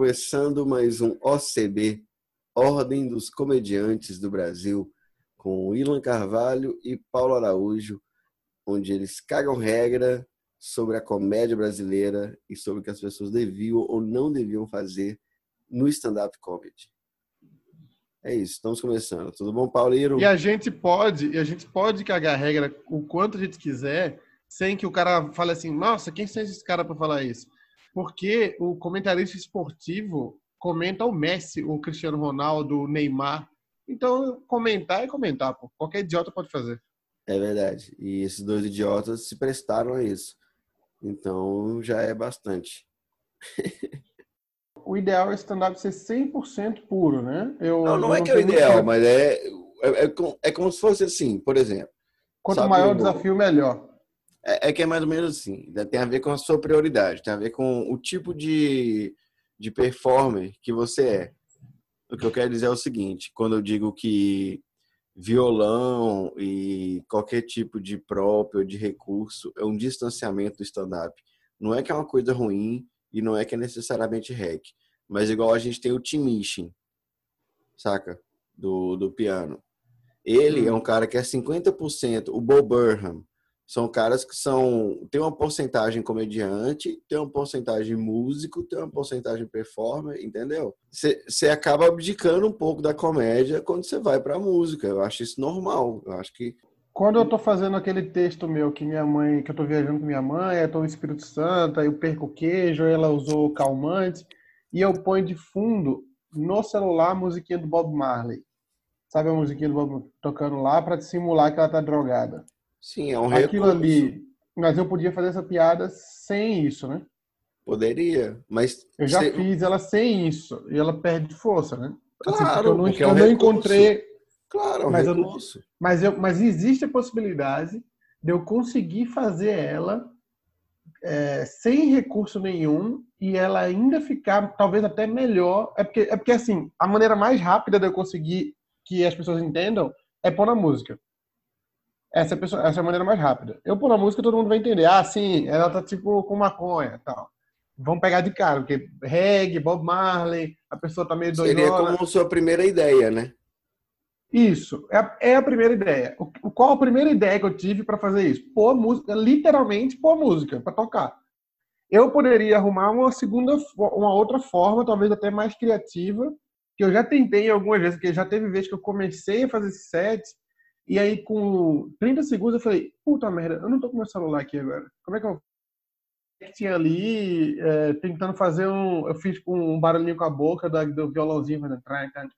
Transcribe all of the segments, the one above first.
Começando mais um OCB, Ordem dos Comediantes do Brasil, com Ilan Carvalho e Paulo Araújo, onde eles cagam regra sobre a comédia brasileira e sobre o que as pessoas deviam ou não deviam fazer no stand-up comedy. É isso, estamos começando. Tudo bom, Paulinho? E a gente pode, e a gente pode cagar regra o quanto a gente quiser, sem que o cara fale assim, nossa, quem são esses caras para falar isso? Porque o comentarista esportivo comenta o Messi, o Cristiano Ronaldo, o Neymar. Então, comentar é comentar, pô. Qualquer idiota pode fazer. É verdade. E esses dois idiotas se prestaram a isso. Então, já é bastante. o ideal é stand-up ser 100% puro, né? Eu, não, não é que é o ideal, mas é, é, é, é, como se fosse assim, por exemplo. Quanto maior o desafio, melhor. É, é, que é mais ou menos assim. Né? Tem a ver com a sua prioridade, tem a ver com o tipo de, de performer que você é. O que eu quero dizer é o seguinte: quando eu digo que violão e qualquer tipo de próprio, de recurso, é um distanciamento do stand-up. Não é que é uma coisa ruim e não é que é necessariamente hack. Mas igual a gente tem o Tim Minchin, saca? Do, do piano. Ele é um cara que é 50%, o Bo Burnham, são caras que são tem uma porcentagem comediante, tem uma porcentagem músico, tem uma porcentagem performer, entendeu? Você acaba abdicando um pouco da comédia quando você vai para a música. Eu acho isso normal. Eu acho que quando eu tô fazendo aquele texto meu que minha mãe, que eu tô viajando com minha mãe, eu tô no Espírito Santo, eu perco queijo, ela usou calmante, e eu ponho de fundo no celular a musiquinha do Bob Marley. Sabe a musiquinha do Bob tocando lá para simular que ela tá drogada. Sim, é um Aquilo recurso. ali. Mas eu podia fazer essa piada sem isso, né? Poderia, mas. Eu já fiz ela sem isso. E ela perde força, né? Assim, claro, assim, eu não, porque é um não encontrei. Claro, é um mas recurso. Eu, mas, eu, mas existe a possibilidade de eu conseguir fazer ela é, sem recurso nenhum e ela ainda ficar talvez até melhor. É porque, é porque assim, a maneira mais rápida de eu conseguir que as pessoas entendam é pôr na música. Essa é, a pessoa, essa é a maneira mais rápida. Eu pôr na música, todo mundo vai entender. Ah, sim, ela tá tipo com maconha tal. Vão pegar de cara, porque reggae, Bob Marley, a pessoa tá meio doidona. Seria como sua primeira ideia, né? Isso, é a, é a primeira ideia. O, qual a primeira ideia que eu tive para fazer isso? Pôr música, literalmente pôr música para tocar. Eu poderia arrumar uma segunda, uma outra forma, talvez até mais criativa, que eu já tentei algumas vezes, porque já teve vezes que eu comecei a fazer esse set e aí, com 30 segundos, eu falei, puta merda, eu não tô com meu celular aqui agora. Como é que eu tinha ali, é, tentando fazer um. Eu fiz um barulhinho com a boca do, do violãozinho, fazendo.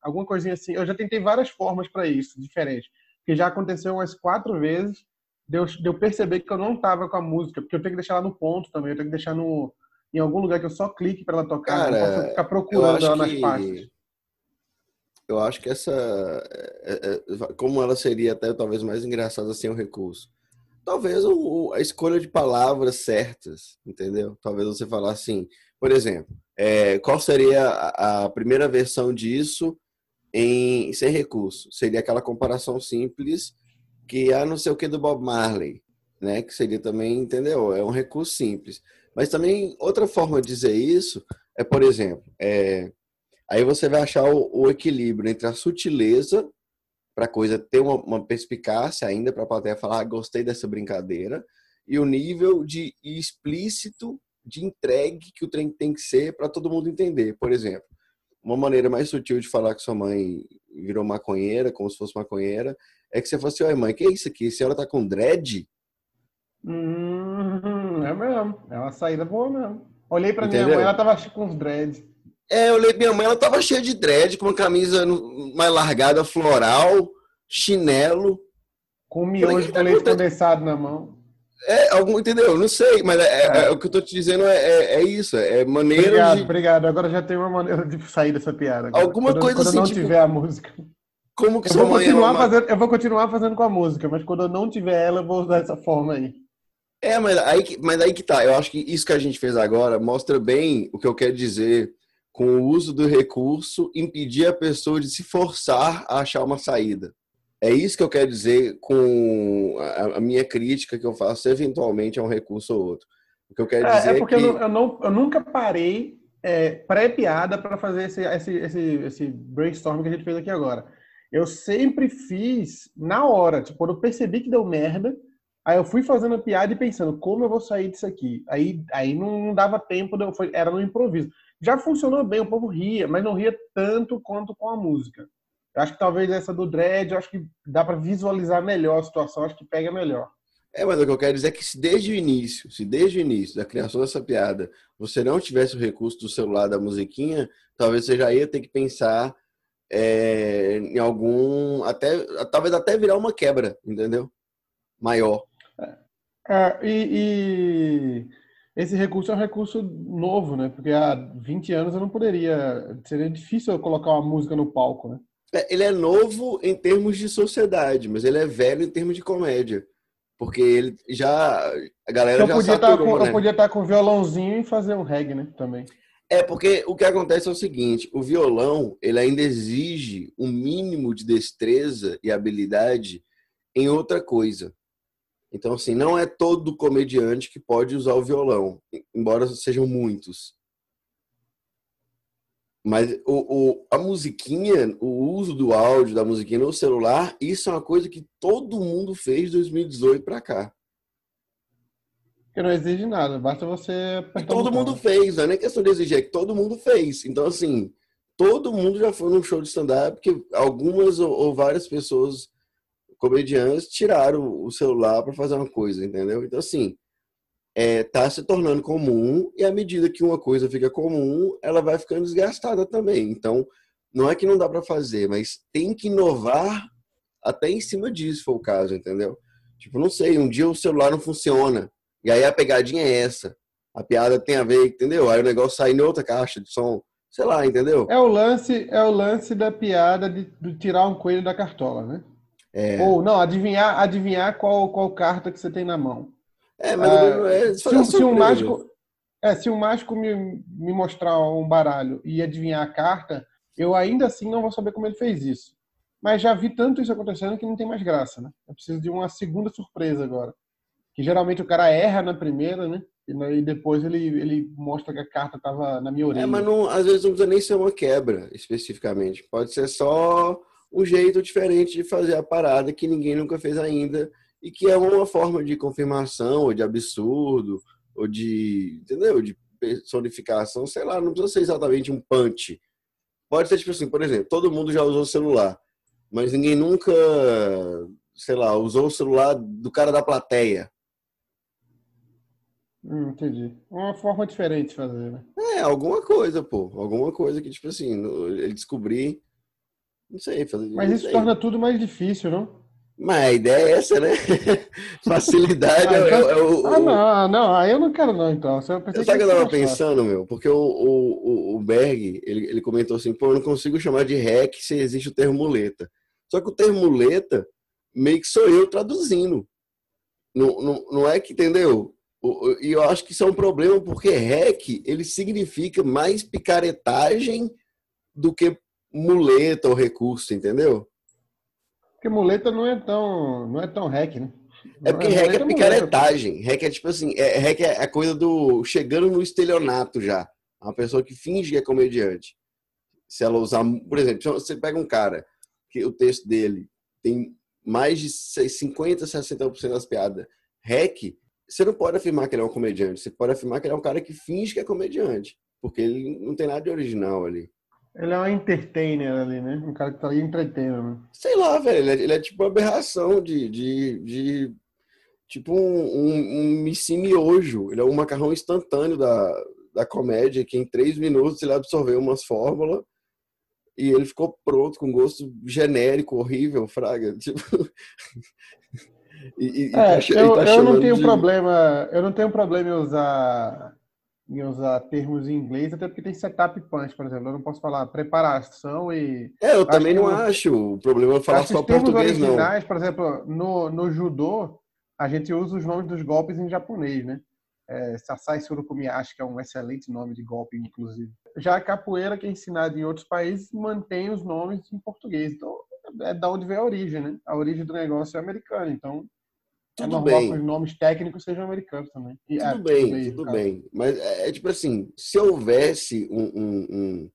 Alguma coisinha assim. Eu já tentei várias formas para isso, diferentes. Porque já aconteceu umas quatro vezes de eu, de eu perceber que eu não tava com a música, porque eu tenho que deixar ela no ponto também, eu tenho que deixar no, em algum lugar que eu só clique para ela tocar, Cara, não posso ficar procurando ela nas que... pastas eu acho que essa, é, é, como ela seria até talvez mais engraçada sem o recurso. Talvez o, a escolha de palavras certas, entendeu? Talvez você falar assim, por exemplo, é, qual seria a, a, primeira versão disso em sem recurso? Seria aquela comparação simples que é não sei o que do Bob Marley, né? Que seria também, entendeu? É um recurso simples. Mas também outra forma de dizer isso é, por exemplo, é, Aí você vai achar o, o equilíbrio entre a sutileza para a coisa ter uma, uma perspicácia ainda para a plateia falar ah, gostei dessa brincadeira e o nível de explícito de entregue que o trem tem que ser para todo mundo entender. Por exemplo, uma maneira mais sutil de falar que sua mãe virou maconheira, como se fosse maconheira, é que você fosse, assim, oi mãe, que é isso aqui? A senhora tá com dread? Hum, é mesmo. É uma saída boa mesmo. Olhei pra Entendeu? minha mãe, ela tava com os dreads. É, eu olhei minha mãe, ela tava cheia de dread, com uma camisa mais largada, floral, chinelo. Com miojo de leite condensado na mão. É, algum, entendeu? Não sei, mas é, é. é o que eu tô te dizendo é, é, é isso, é maneira obrigado, de... Obrigado, agora já tem uma maneira de sair dessa piada. Agora. Alguma quando, coisa quando assim, eu não tipo... tiver a música. Como que eu sua vou mãe continuar fazendo, Eu vou continuar fazendo com a música, mas quando eu não tiver ela, eu vou usar essa forma aí. É, mas aí, mas aí que tá. Eu acho que isso que a gente fez agora mostra bem o que eu quero dizer com o uso do recurso, impedir a pessoa de se forçar a achar uma saída. É isso que eu quero dizer com a minha crítica que eu faço eventualmente a um recurso ou outro. O que eu quero dizer é, é porque é que... eu, não, eu, não, eu nunca parei é, pré-piada para fazer esse, esse, esse, esse brainstorm que a gente fez aqui agora. Eu sempre fiz na hora, tipo, quando eu percebi que deu merda, aí eu fui fazendo a piada e pensando, como eu vou sair disso aqui? Aí, aí não dava tempo, foi, era no improviso. Já funcionou bem, o povo ria, mas não ria tanto quanto com a música. Eu acho que talvez essa do dread, eu acho que dá para visualizar melhor a situação, acho que pega melhor. É, mas o que eu quero dizer é que se desde o início, se desde o início da criação dessa piada, você não tivesse o recurso do celular da musiquinha, talvez você já ia ter que pensar é, em algum. até Talvez até virar uma quebra, entendeu? Maior. É, e, e, esse recurso é um recurso novo, né? Porque há 20 anos eu não poderia. Seria difícil eu colocar uma música no palco, né? É, ele é novo em termos de sociedade, mas ele é velho em termos de comédia. Porque ele já. A galera eu já podia saturou, com, né? Eu podia estar com violãozinho e fazer um reggae, né? Também. É, porque o que acontece é o seguinte: o violão ele ainda exige um mínimo de destreza e habilidade em outra coisa. Então, assim, não é todo comediante que pode usar o violão, embora sejam muitos. Mas o, o, a musiquinha, o uso do áudio da musiquinha no celular, isso é uma coisa que todo mundo fez de 2018 para cá. Que não exige nada, basta você todo mundo fez, não é nem questão de exigir, é que todo mundo fez. Então, assim, todo mundo já foi num show de stand-up, porque algumas ou, ou várias pessoas, comediantes, tiraram o celular para fazer uma coisa, entendeu? Então, assim, é, tá se tornando comum e à medida que uma coisa fica comum, ela vai ficando desgastada também. Então, não é que não dá para fazer, mas tem que inovar até em cima disso, for o caso, entendeu? Tipo, não sei, um dia o celular não funciona. E aí a pegadinha é essa. A piada tem a ver, entendeu? Aí o negócio sai em outra caixa de som. Sei lá, entendeu? É o lance, é o lance da piada de, de tirar um coelho da cartola, né? É. Ou não, adivinhar, adivinhar qual, qual carta que você tem na mão. É, mas não é. Se, se um mágico, é, se um mágico me, me mostrar um baralho e adivinhar a carta, eu ainda assim não vou saber como ele fez isso. Mas já vi tanto isso acontecendo que não tem mais graça, né? Eu preciso de uma segunda surpresa agora. Que geralmente o cara erra na primeira, né? E depois ele, ele mostra que a carta estava na minha orelha. É, mas não, às vezes não precisa nem ser uma quebra, especificamente. Pode ser só um jeito diferente de fazer a parada que ninguém nunca fez ainda e que é uma forma de confirmação, ou de absurdo, ou de, entendeu? De personificação, sei lá, não precisa ser exatamente um punch. Pode ser tipo assim, por exemplo, todo mundo já usou o celular, mas ninguém nunca, sei lá, usou o celular do cara da plateia. Hum, entendi. Uma forma diferente de fazer, né? É, alguma coisa, pô. Alguma coisa que, tipo assim, ele descobrir. Não sei, fazer. Mas isso sei. torna tudo mais difícil, não? Mas a ideia é essa, né? Facilidade ah, então... é, é, o, Ah, não, não, aí eu não quero não, então. Você pensei Sabe o que eu tava pensando, meu? Porque o, o, o Berg, ele, ele comentou assim, pô, eu não consigo chamar de REC se existe o termo muleta. Só que o termo muleta, meio que sou eu traduzindo. Não, não, não é que, entendeu? E eu acho que isso é um problema, porque REC, ele significa mais picaretagem do que muleta ou recurso, entendeu? Porque muleta não é tão, não é tão hack, né? É porque hack é picaretagem. Hack é tipo assim, é, hack é a coisa do chegando no estelionato já. Uma pessoa que finge que é comediante. Se ela usar, por exemplo, você pega um cara que o texto dele tem mais de 50, 60% das piadas. Hack, você não pode afirmar que ele é um comediante. Você pode afirmar que ele é um cara que finge que é comediante. Porque ele não tem nada de original ali. Ele é um entertainer ali, né? Um cara que tá ali entretendo. Né? Sei lá, velho. Ele é, ele é tipo uma aberração de. de, de tipo um, um, um miojo. Ele é um macarrão instantâneo da, da comédia, que em três minutos ele absorveu umas fórmulas e ele ficou pronto com gosto genérico, horrível, fraga. Tipo. e, e, é, tá, eu, tá eu não tenho de... problema. Eu não tenho problema em usar em usar termos em inglês, até porque tem setup punch, por exemplo. Eu não posso falar preparação e. É, eu também não acho. O problema é falar só português, não. Por exemplo, no, no judô, a gente usa os nomes dos golpes em japonês, né? É, Sasai Surukumiyashi, que é um excelente nome de golpe, inclusive. Já a capoeira, que é ensinada em outros países, mantém os nomes em português. Então, é da onde vem a origem, né? A origem do negócio é americana. Então, tudo é bem. que os nomes técnicos sejam americanos também. E, tudo é, bem, tudo, tudo bem. Mas é, é, tipo assim, se houvesse um, um, um,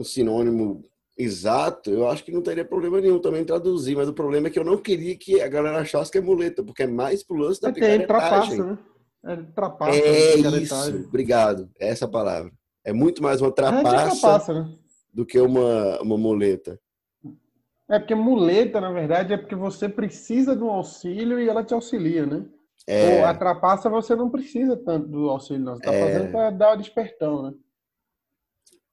um, sinônimo exato, eu acho que não teria problema nenhum também traduzir. Mas o problema é que eu não queria que a galera achasse que é muleta, porque é mais pro lance da é, picaretagem. Né? É, trapaça, é isso, obrigado. É essa palavra. É muito mais uma trapaça, trapaça né? do que uma, uma muleta. É porque muleta, na verdade, é porque você precisa de um auxílio e ela te auxilia, né? É. Ou a trapaça você não precisa tanto do auxílio, não. Você tá é. fazendo para dar o despertão, né?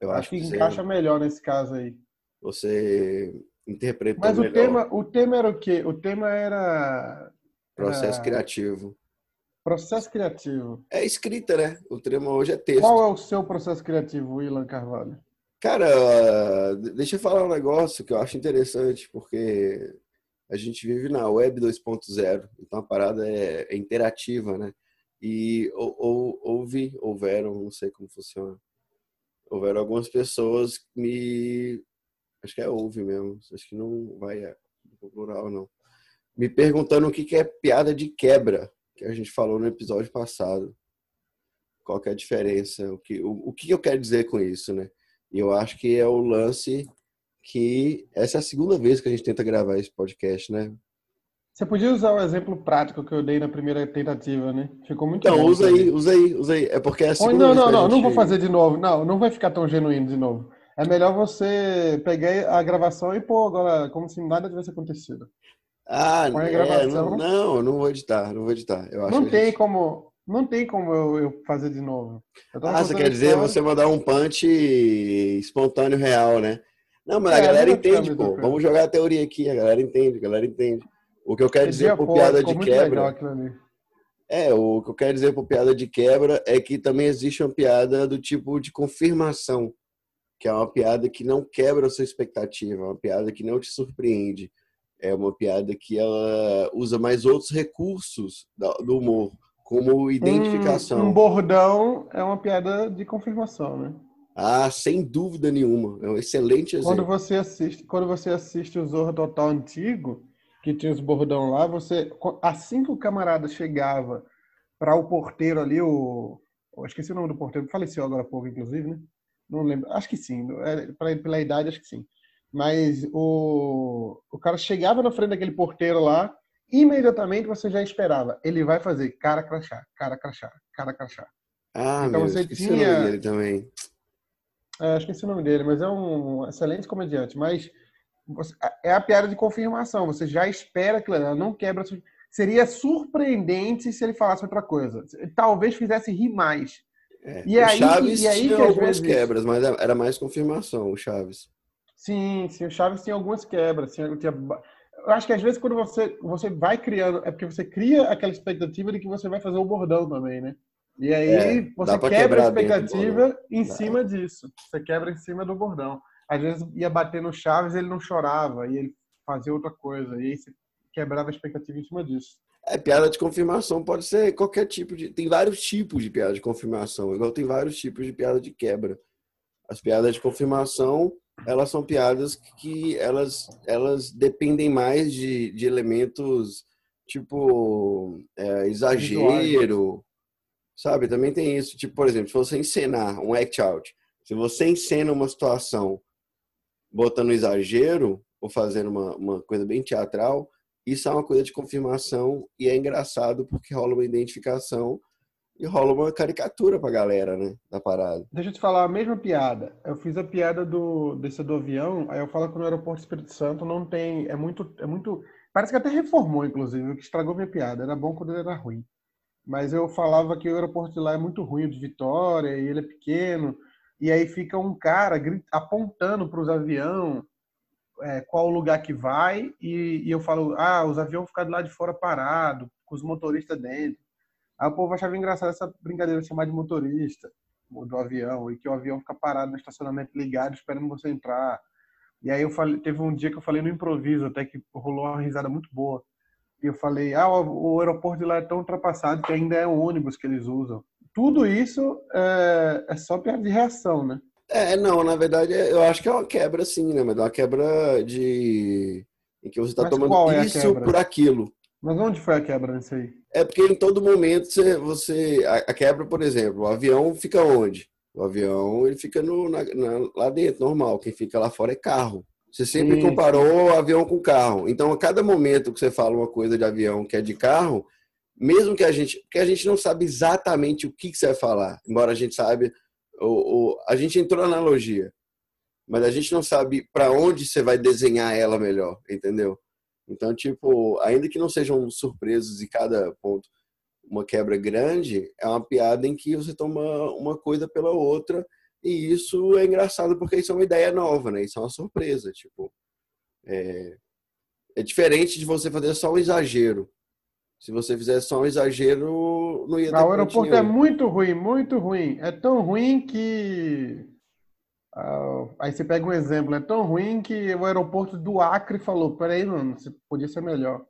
Eu acho, acho que, que encaixa você... melhor nesse caso aí. Você interpretou Mas melhor. o tema, o tema era o quê? O tema era processo era... criativo. Processo criativo. É escrita, né? O tema hoje é texto. Qual é o seu processo criativo, Willan Carvalho? Cara, deixa eu falar um negócio que eu acho interessante, porque a gente vive na web 2.0, então a parada é, é interativa, né? E ou, ou, houve, houveram, não sei como funciona, houveram algumas pessoas que me. Acho que é houve mesmo, acho que não vai é, no plural, não. Me perguntando o que é piada de quebra, que a gente falou no episódio passado. Qual que é a diferença? O que, o, o que eu quero dizer com isso, né? E eu acho que é o lance que essa é a segunda vez que a gente tenta gravar esse podcast, né? Você podia usar o exemplo prático que eu dei na primeira tentativa, né? Ficou muito Então, usa aí, usa aí, usa aí. É porque é a segunda Não, não, não, gente... não vou fazer de novo. Não, não vai ficar tão genuíno de novo. É melhor você pegar a gravação e pôr agora como se nada tivesse acontecido. Ah. É, não, não, não vou editar, não vou editar. Eu acho não tem gente... como. Não tem como eu, eu fazer de novo. Ah, você quer dizer você mandar um punch espontâneo real, né? Não, mas é, a galera entende, pô. Vamos jogar a teoria aqui, a galera entende, a galera entende. O que eu quero Esse dizer por piada de quebra. É, o que eu quero dizer por piada de quebra é que também existe uma piada do tipo de confirmação, que é uma piada que não quebra a sua expectativa, é uma piada que não te surpreende. É uma piada que ela usa mais outros recursos do humor como identificação. Um, um, bordão é uma piada de confirmação, né? Ah, sem dúvida nenhuma. É um excelente exemplo. Quando você assiste, quando você assiste o Zorro Total antigo, que tinha os bordão lá, você assim que o camarada chegava para o porteiro ali, o eu esqueci o nome do porteiro, faleceu agora há pouco, inclusive, né? Não lembro, acho que sim, é, pela idade, acho que sim. Mas o, o cara chegava na frente daquele porteiro lá, imediatamente você já esperava. Ele vai fazer cara crachá, cara crachá, cara crachá. Ah, então meu, você tinha. O nome dele também. É, que é o nome dele, mas é um excelente comediante. Mas você... é a piada de confirmação. Você já espera que ela não quebra. Seria surpreendente se ele falasse outra coisa. Talvez fizesse rir mais. É, e, aí, Chaves e aí tinha algumas vezes... quebras, mas era mais confirmação, o Chaves. Sim, sim, o Chaves tinha algumas quebras. Tinha, tinha eu acho que às vezes quando você, você vai criando, é porque você cria aquela expectativa de que você vai fazer o bordão também, né? E aí é, você quebra a expectativa em dá. cima disso. Você quebra em cima do bordão. Às vezes ia bater no Chaves ele não chorava, e ele fazia outra coisa. E aí você quebrava a expectativa em cima disso. É, piada de confirmação pode ser qualquer tipo de. Tem vários tipos de piada de confirmação, igual tem vários tipos de piada de quebra. As piadas de confirmação elas são piadas que elas, elas dependem mais de, de elementos tipo é, exagero, sabe? Também tem isso. Tipo, por exemplo, se você encenar um act out, se você encena uma situação botando exagero ou fazendo uma, uma coisa bem teatral, isso é uma coisa de confirmação e é engraçado porque rola uma identificação e rola uma caricatura pra galera, né? Da parada. Deixa eu te falar a mesma piada. Eu fiz a piada do desse do avião, aí eu falo que no aeroporto Espírito Santo não tem. É muito. É muito. Parece que até reformou, inclusive, o que estragou minha piada. Era bom quando era ruim. Mas eu falava que o aeroporto de lá é muito ruim, de Vitória, e ele é pequeno. E aí fica um cara apontando para os aviões é, qual o lugar que vai, e, e eu falo, ah, os aviões vão ficar do lado de fora parado, com os motoristas dentro. Aí o povo achava engraçado essa brincadeira de chamar de motorista do avião e que o avião fica parado no estacionamento ligado esperando você entrar. E aí eu falei, teve um dia que eu falei no improviso até que rolou uma risada muito boa. E eu falei, ah, o, o aeroporto de lá é tão ultrapassado que ainda é um ônibus que eles usam. Tudo isso é, é só piada de reação, né? É, não, na verdade eu acho que é uma quebra sim, né? Mas é uma quebra de em que você está tomando é isso por aquilo. Mas onde foi a quebra nisso aí? É porque em todo momento você, você a, a quebra, por exemplo, o avião fica onde? O avião ele fica no, na, na, lá dentro, normal. Quem fica lá fora é carro. Você sempre Sim. comparou avião com carro. Então, a cada momento que você fala uma coisa de avião que é de carro, mesmo que a gente, que a gente não sabe exatamente o que, que você vai falar, embora a gente saiba, o, o, a gente entrou na analogia, mas a gente não sabe para onde você vai desenhar ela melhor, entendeu? Então, tipo, ainda que não sejam surpresas em cada ponto, uma quebra grande é uma piada em que você toma uma coisa pela outra e isso é engraçado porque isso é uma ideia nova, né? Isso é uma surpresa, tipo. É, é diferente de você fazer só um exagero. Se você fizer só um exagero, não ia ter. o aeroporto é muito ruim, muito ruim. É tão ruim que. Uh, aí você pega um exemplo, é tão ruim que o aeroporto do Acre falou: peraí, mano, podia ser melhor.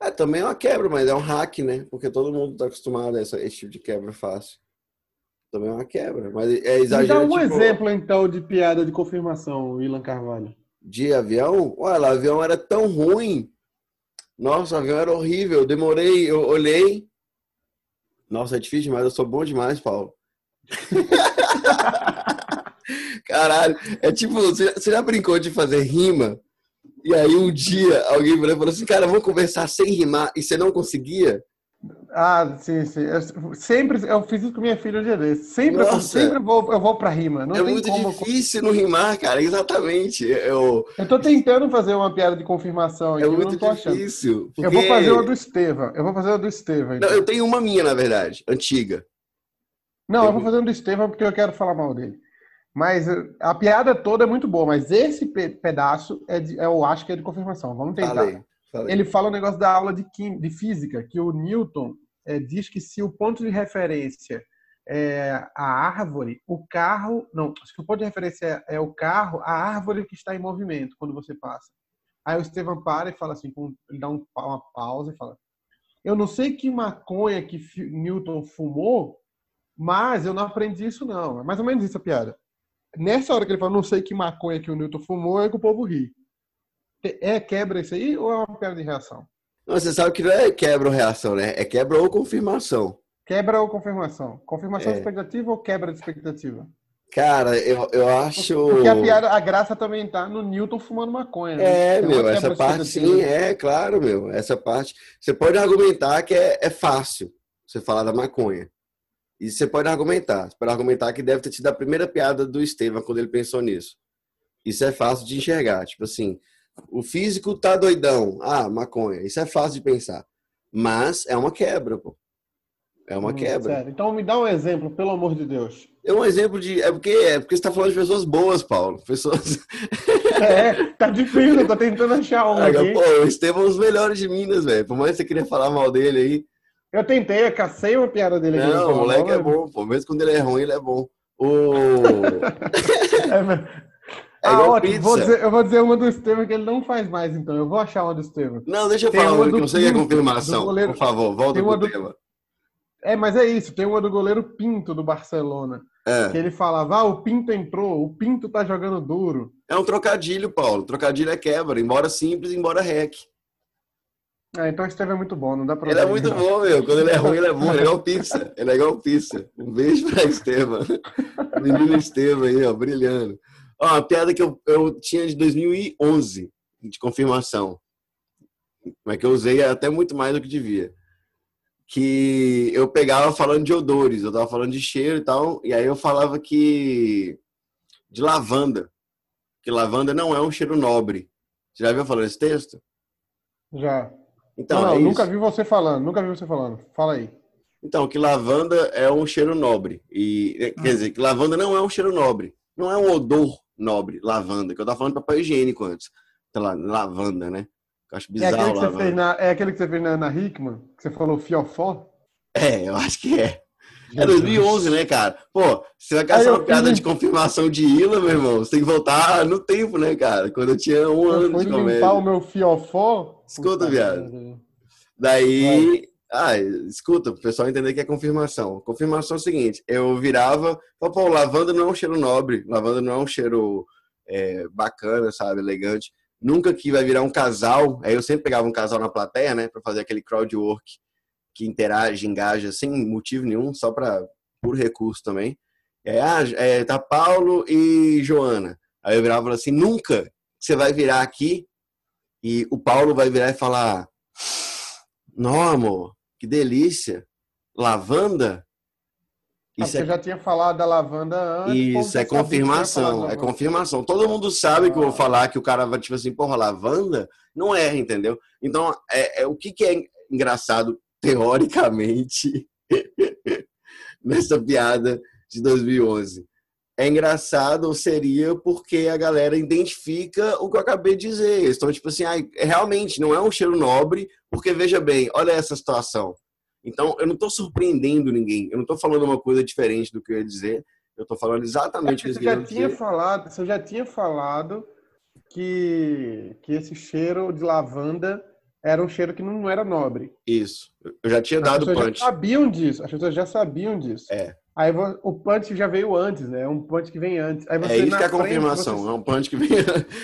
É, também é uma quebra, mas é um hack, né? Porque todo mundo está acostumado a esse, esse, tipo de quebra fácil. Também é uma quebra, mas é exagero. Me dá um tipo... exemplo, então, de piada de confirmação, Ilan Carvalho. De avião? Olha, o avião era tão ruim. Nossa, o avião era horrível. Eu demorei, eu olhei. Nossa, é difícil, mas eu sou bom demais, Paulo. Caralho, é tipo, você já brincou de fazer rima e aí um dia alguém falou assim, cara, vamos conversar sem rimar, e você não conseguia? Ah, sim, sim. Eu, sempre eu fiz isso com minha filha de. Sempre, eu, sempre vou, eu vou pra rima. Não é muito como... difícil não rimar, cara. Exatamente. Eu... eu tô tentando fazer uma piada de confirmação aqui. É muito difícil. Porque... Eu vou fazer uma do Estevam. Eu vou fazer uma do Estevam. Então. Não, eu tenho uma minha, na verdade, antiga. Não, eu, eu vou fazer uma do Estevam porque eu quero falar mal dele. Mas eh, a piada toda é muito boa, mas esse pedaço é de, eu acho que é de confirmação. Vamos tentar. Falei, falei. Ele fala o um negócio da aula de, quim, de física, que o Newton é, diz que se o ponto de referência é a árvore, o carro. Não, se o ponto de referência é, é o carro, a árvore que está em movimento quando você passa. Aí o Estevam para e fala assim, ele dá um, uma pausa e fala: Eu não sei que maconha que Newton fumou, mas eu não aprendi isso, não. É mais ou menos isso a piada. Nessa hora que ele fala, não sei que maconha que o Newton fumou, é que o povo ri. É quebra isso aí ou é uma quebra de reação? Não, você sabe que não é quebra ou reação, né? É quebra ou confirmação. Quebra ou confirmação? Confirmação é. de expectativa ou quebra de expectativa? Cara, eu, eu acho. Porque a piada, a graça também tá no Newton fumando maconha. Né? É, meu, essa parte sim, é, claro, meu. Essa parte. Você pode argumentar que é, é fácil você falar da maconha. E você pode argumentar. Você pode argumentar que deve ter sido a primeira piada do Estevam quando ele pensou nisso. Isso é fácil de enxergar. Tipo assim, o físico tá doidão. Ah, maconha. Isso é fácil de pensar. Mas é uma quebra, pô. É uma hum, quebra. Sério. Então me dá um exemplo, pelo amor de Deus. É um exemplo de. É porque, é porque você tá falando de pessoas boas, Paulo. Pessoas. É, tá difícil, tô tentando achar um. Aqui. Pô, o Estevam é um dos melhores de Minas, velho. Por mais que você queria falar mal dele aí. Eu tentei, eu cacei uma piada dele aqui. Não, o moleque é bom, pô. Mesmo quando ele é ruim, ele é bom. O... é, ah, ótimo. Vou dizer, eu vou dizer uma do Estevam que ele não faz mais, então. Eu vou achar uma do Estevam. Não, deixa eu tem falar uma, que eu sei a confirmação. Goleiro... Por favor, volta pro do... tema. É, mas é isso. Tem uma do goleiro Pinto, do Barcelona. É. Que ele falava, ah, o Pinto entrou, o Pinto tá jogando duro. É um trocadilho, Paulo. Trocadilho é quebra. Embora simples, embora rec. Ah, então o Estevão é muito bom, não dá pra. Ele é muito bom, meu. Quando ele é ruim, ele é bom. Ele é igual pizza. Ele é igual pizza. Um beijo pra Estevam. Menino Estevam aí, ó, brilhando. Ó, uma piada que eu, eu tinha de 2011, de confirmação. Mas que eu usei até muito mais do que devia. Que eu pegava falando de odores, eu tava falando de cheiro e tal, e aí eu falava que. de lavanda. Que lavanda não é um cheiro nobre. Você já viu falando esse texto? Já. Então, não, é nunca vi você falando, nunca vi você falando. Fala aí. Então, que lavanda é um cheiro nobre. E, é, quer dizer, que lavanda não é um cheiro nobre. Não é um odor nobre, lavanda. Que eu tava falando papel higiênico antes. Sei lá, lavanda, né? Eu acho bizarro. É aquele, que você fez na, é aquele que você fez na Ana Hickman? Que você falou fiofó? É, eu acho que é. É 2011, né, cara? Pô, você vai caçar uma piada fiz... de confirmação de Ila, meu irmão, você tem que voltar no tempo, né, cara? Quando eu tinha um eu ano de comédia. limpar o meu fiofó? Escuta, viado. Daí, ah, escuta, o pessoal entender que é confirmação. Confirmação é o seguinte, eu virava, pô, lavanda não é um cheiro nobre, lavanda não é um cheiro é, bacana, sabe, elegante. nunca que vai virar um casal. Aí eu sempre pegava um casal na plateia, né, para fazer aquele crowd work que interage, engaja sem motivo nenhum, só para por recurso também. É, ah, é, tá Paulo e Joana. Aí eu virava assim, nunca você vai virar aqui e o Paulo vai virar e falar: Não, amor, que delícia. Lavanda? Ah, Isso é... já tinha falado da lavanda antes. Isso, é confirmação. É confirmação. Todo mundo sabe que eu vou ah. falar que o cara vai, tipo assim, porra, lavanda? Não é, entendeu? Então, é, é o que, que é engraçado, teoricamente, nessa piada de 2011? é engraçado ou seria porque a galera identifica o que eu acabei de dizer. Então, tipo assim, ah, realmente não é um cheiro nobre, porque veja bem, olha essa situação. Então, eu não estou surpreendendo ninguém, eu não estou falando uma coisa diferente do que eu ia dizer, eu estou falando exatamente é o que você já tinha dizer. falado, Você já tinha falado que, que esse cheiro de lavanda era um cheiro que não era nobre. Isso, eu já tinha dado punch. As pessoas já sabiam disso, as pessoas já sabiam disso. É. Aí o punch já veio antes, né? É um punch que vem antes. é isso que é a confirmação. Você... É um punch que vem.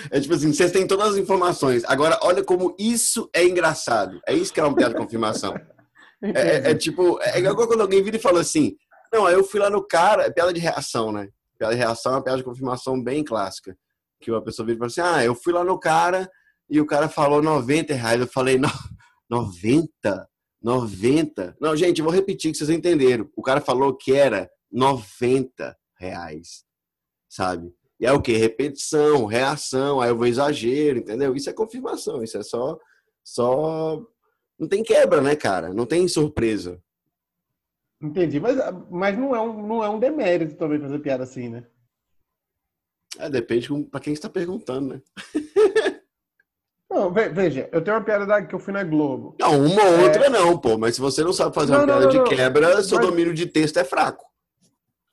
É tipo assim, vocês têm todas as informações. Agora, olha como isso é engraçado. É isso que é uma piada de confirmação. é, é, é, tipo, é igual quando alguém vira e fala assim: Não, aí eu fui lá no cara. É piada de reação, né? Piada de reação é uma piada de confirmação bem clássica. Que uma pessoa vira e fala assim: Ah, eu fui lá no cara e o cara falou 90 reais. Eu falei: Não, 90? 90. Não, gente, eu vou repetir que vocês entenderam. O cara falou que era 90 reais, sabe? E é o que? Repetição, reação, aí eu vou exagero, entendeu? Isso é confirmação, isso é só. só... Não tem quebra, né, cara? Não tem surpresa. Entendi, mas, mas não, é um, não é um demérito também fazer piada assim, né? É, depende para quem está perguntando, né? Não, veja, eu tenho uma piada da, que eu fui na Globo. Não, uma ou outra é... não, pô. Mas se você não sabe fazer não, uma piada não, não, de quebra, seu mas... domínio de texto é fraco.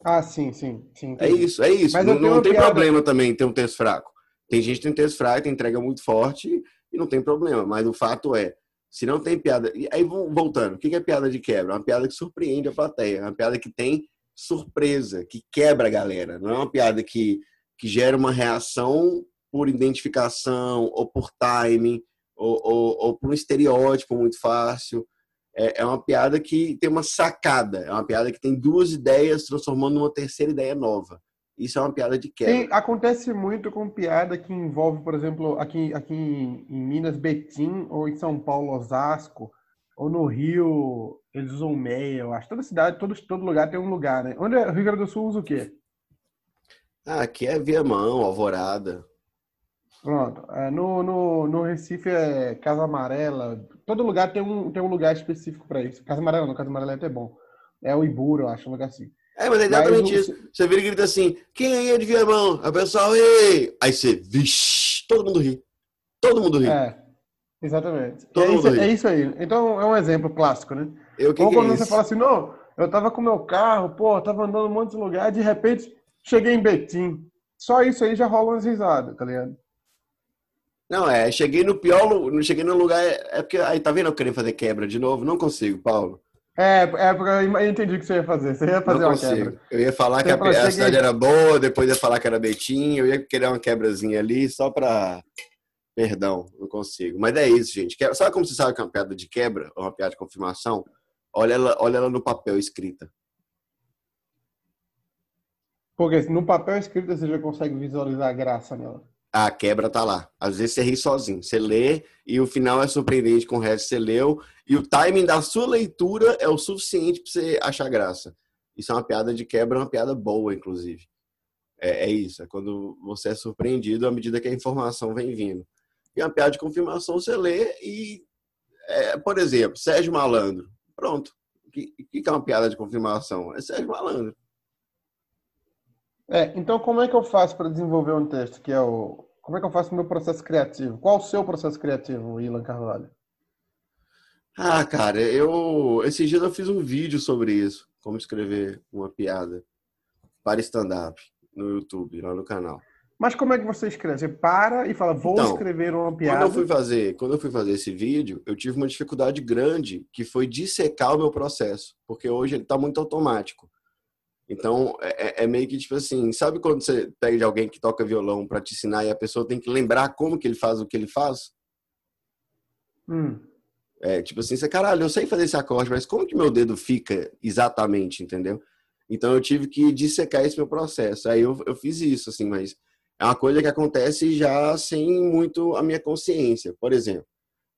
Ah, sim, sim. sim é isso, é isso. Mas não, não tem piada... problema também ter um texto fraco. Tem gente que tem texto fraco, tem entrega muito forte e não tem problema. Mas o fato é, se não tem piada. E aí, voltando, o que é piada de quebra? É uma piada que surpreende a plateia. É uma piada que tem surpresa, que quebra a galera. Não é uma piada que, que gera uma reação por identificação, ou por timing, ou, ou, ou por um estereótipo muito fácil. É, é uma piada que tem uma sacada, é uma piada que tem duas ideias transformando numa terceira ideia nova. Isso é uma piada de quebra. Tem, acontece muito com piada que envolve, por exemplo, aqui, aqui em, em Minas, Betim, ou em São Paulo, Osasco, ou no Rio, eles usam meia, eu acho. Toda cidade, todo, todo lugar tem um lugar, né? Onde é, o Rio Grande do Sul usa o quê? Ah, aqui é Viamão, Alvorada. Pronto. É, no, no, no Recife é Casa Amarela. Todo lugar tem um, tem um lugar específico para isso. Casa Amarela não, Casa Amarela é até bom. É o Iburo, eu acho, um lugar assim. É, mas é exatamente mas, isso. Você vira e grita assim, quem é de Viamão? Aí o pessoal, ei! Aí você, vixi, todo mundo ri. Todo mundo ri. É, exatamente. Todo é, mundo isso, ri. é isso aí. Então é um exemplo clássico, né? Eu, que Ou que quando é você fala assim, não, eu tava com meu carro, pô, tava andando um monte de lugar, de repente cheguei em Betim. Só isso aí já rola umas risadas, tá ligado? Não, é, cheguei no pior, não cheguei no lugar, é porque aí tá vendo eu querendo fazer quebra de novo? Não consigo, Paulo. É, é porque eu entendi o que você ia fazer. Você ia fazer não uma consigo. quebra. Eu ia falar você que a, a cidade era boa, depois ia falar que era Betim, eu ia querer uma quebrazinha ali só pra. Perdão, não consigo. Mas é isso, gente. Sabe como você sabe que é uma piada de quebra ou uma piada de confirmação? Olha ela, olha ela no papel escrita. Porque no papel escrito você já consegue visualizar a graça nela a quebra tá lá. Às vezes você ri sozinho. Você lê e o final é surpreendente com o resto que você leu. E o timing da sua leitura é o suficiente para você achar graça. Isso é uma piada de quebra, uma piada boa, inclusive. É, é, isso. É quando você é surpreendido à medida que a informação vem vindo. E uma piada de confirmação você lê e, é, por exemplo, Sérgio Malandro. Pronto. O que, que é uma piada de confirmação? É Sérgio Malandro. É, então como é que eu faço para desenvolver um texto que é o como é que eu faço o meu processo criativo? Qual o seu processo criativo, Ilan Carvalho? Ah, cara, eu esses dias eu fiz um vídeo sobre isso, como escrever uma piada para stand-up no YouTube, lá no canal. Mas como é que você escreve? Você para e fala, vou então, escrever uma piada. Quando eu fui fazer, quando eu fui fazer esse vídeo, eu tive uma dificuldade grande, que foi dissecar o meu processo, porque hoje ele está muito automático. Então, é, é, é, meio que tipo assim, sabe quando você pega de alguém que toca violão para te ensinar e a pessoa tem que lembrar como que ele faz o que ele faz? Hum. É, tipo assim, você, caralho, eu sei fazer esse acorde, mas como que meu dedo fica exatamente, entendeu? Então eu tive que dissecar esse meu processo. Aí eu, eu fiz isso, assim, mas é uma coisa que acontece já sem muito a minha consciência. Por exemplo,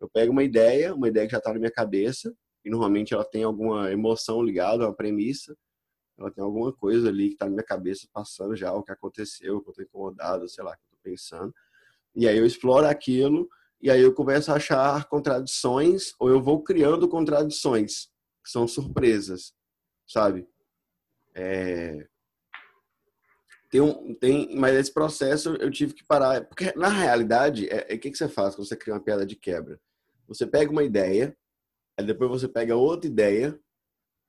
eu pego uma ideia, uma ideia que já está na minha cabeça, e normalmente ela tem alguma emoção ligada, uma premissa, ela tem alguma coisa ali que está na minha cabeça passando já o que aconteceu, que eu estou incomodado, sei lá, que eu estou pensando. E aí eu exploro aquilo e aí eu começo a achar contradições ou eu vou criando contradições, que são surpresas, sabe? É... Tem um, tem, mas esse processo eu tive que parar, porque na realidade, é, é o que, que você faz quando você cria uma piada de quebra? Você pega uma ideia, aí depois você pega outra ideia,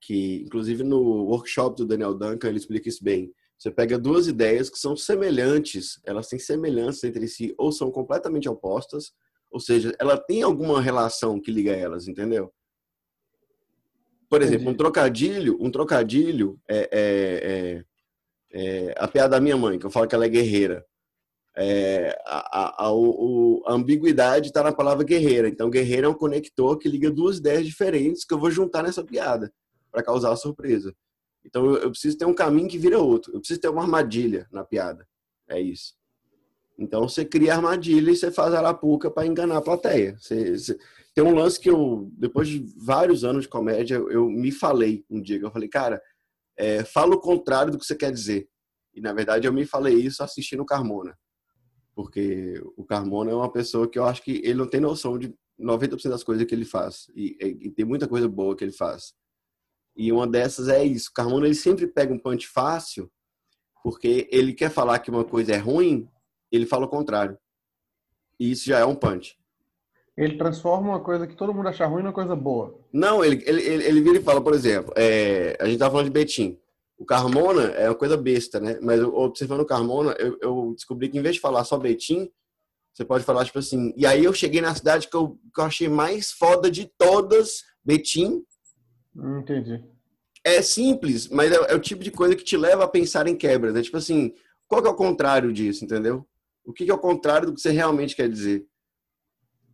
que inclusive no workshop do Daniel Duncan ele explica isso bem. Você pega duas ideias que são semelhantes, elas têm semelhanças entre si ou são completamente opostas, ou seja, ela tem alguma relação que liga elas, entendeu? Por exemplo, Entendi. um trocadilho, um trocadilho é, é, é, é, a piada da minha mãe, que eu falo que ela é guerreira. É, a, a, a, a, ambiguidade está na palavra guerreira. Então, guerreira é um conector que liga duas ideias diferentes que eu vou juntar nessa piada para causar a surpresa. Então, eu, eu preciso ter um caminho que vira outro. Eu preciso ter uma armadilha na piada. É isso. Então você cria armadilha e você faz arapuca para enganar a plateia. Você, você... Tem um lance que eu, depois de vários anos de comédia, eu me falei um dia, eu falei, cara, é, fala o contrário do que você quer dizer. E na verdade eu me falei isso assistindo o Carmona. Porque o Carmona é uma pessoa que eu acho que ele não tem noção de 90% das coisas que ele faz. E, e, tem muita coisa boa que ele faz. E uma dessas é isso. Carmona ele sempre pega um punch fácil, porque ele quer falar que uma coisa é ruim, ele fala o contrário. E isso já é um punch. Ele transforma uma coisa que todo mundo acha ruim numa coisa boa. Não, ele, ele, ele vira e fala, por exemplo, é, a gente tá falando de Betim. O Carmona é uma coisa besta, né? Mas observando o Carmona, eu, eu, descobri que em vez de falar só Betim, você pode falar, tipo assim, e aí eu cheguei na cidade que eu, que eu achei mais foda de todas, Betim. Entendi. É simples, mas é, é, o tipo de coisa que te leva a pensar em quebras. É tipo assim, qual que é o contrário disso, entendeu? O que, é o contrário do que você realmente quer dizer?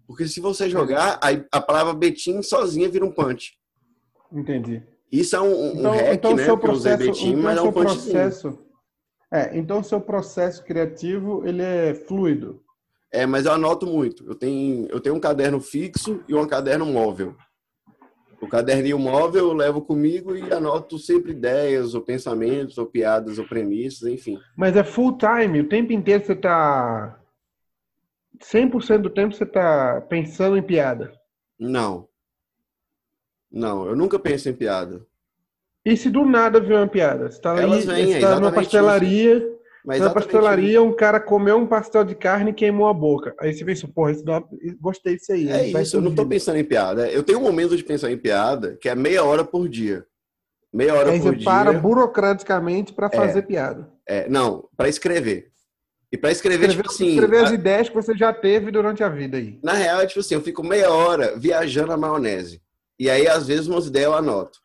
Porque se você jogar, a, a palavra betim sozinha vira um punch. Entendi. Isso é um, um então, hack, então né? Seu processo, betim, então mas é um processo, é, então seu processo criativo, ele é fluido. É, mas eu anoto muito. Eu tenho, eu tenho um caderno fixo e um caderno móvel. O caderninho móvel eu levo comigo e anoto sempre ideias, ou pensamentos, ou piadas, ou premissas, enfim. Mas é full time, o tempo inteiro você tá. 100% do tempo você tá pensando em piada? Não. Não, eu nunca penso em piada. E se do nada vier uma piada? Você tá Elas aí, vêm, você tá numa pastelaria. Isso. Mas na pastelaria, um cara comeu um pastel de carne e queimou a boca. Aí você pensa, porra, isso dá... gostei disso aí. É isso, eu não tô pensando em piada. Eu tenho um momento de pensar em piada que é meia hora por dia. Meia hora aí por dia. Você para burocraticamente para fazer é, piada. É, não, para escrever. E para escrever, escrever, tipo assim. Escrever as a... ideias que você já teve durante a vida aí. Na real, é tipo assim, eu fico meia hora viajando a maionese. E aí, às vezes, umas ideias eu anoto.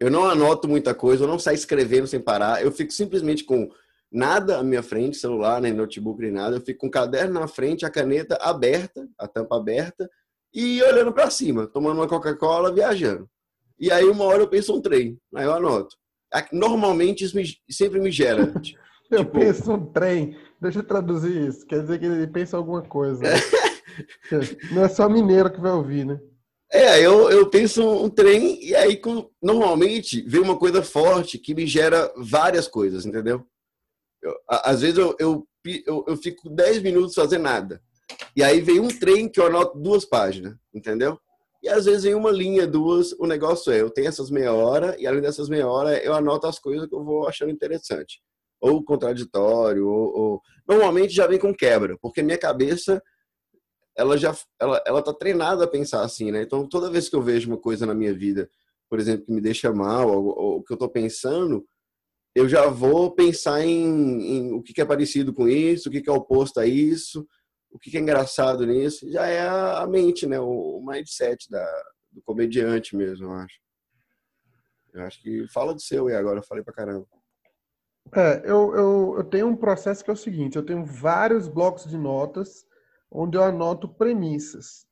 Eu não anoto muita coisa, eu não saio escrevendo sem parar. Eu fico simplesmente com nada à minha frente, celular, nem notebook, nem nada. Eu fico com o caderno na frente, a caneta aberta, a tampa aberta, e olhando para cima, tomando uma Coca-Cola, viajando. E aí, uma hora eu penso um trem, aí eu anoto. Normalmente, isso me, sempre me gera. eu tipo... penso um trem. Deixa eu traduzir isso. Quer dizer que ele pensa alguma coisa. Não é só mineiro que vai ouvir, né? É, eu, eu penso um trem e aí com, normalmente vem uma coisa forte que me gera várias coisas, entendeu? Eu, às vezes eu, eu, eu, eu fico 10 minutos fazendo nada. E aí vem um trem que eu anoto duas páginas, entendeu? E às vezes em uma linha, duas, o negócio é, eu tenho essas meia hora e além dessas meia hora eu anoto as coisas que eu vou achando interessante. Ou contraditório, ou, ou... normalmente já vem com quebra, porque minha cabeça ela já ela, ela tá treinada a pensar assim, né? Então toda vez que eu vejo uma coisa na minha vida, por exemplo, que me deixa mal, ou, ou que eu tô pensando, eu já vou pensar em, em o que, é parecido com isso, o que, é oposto a isso, o que, é engraçado nisso. Já é a mente, né? O, mindset da, do comediante mesmo, eu acho. Eu acho que fala do seu e agora eu falei pra caramba. É, eu, eu, eu tenho um processo que é o seguinte: eu tenho vários blocos de notas onde eu anoto premissas.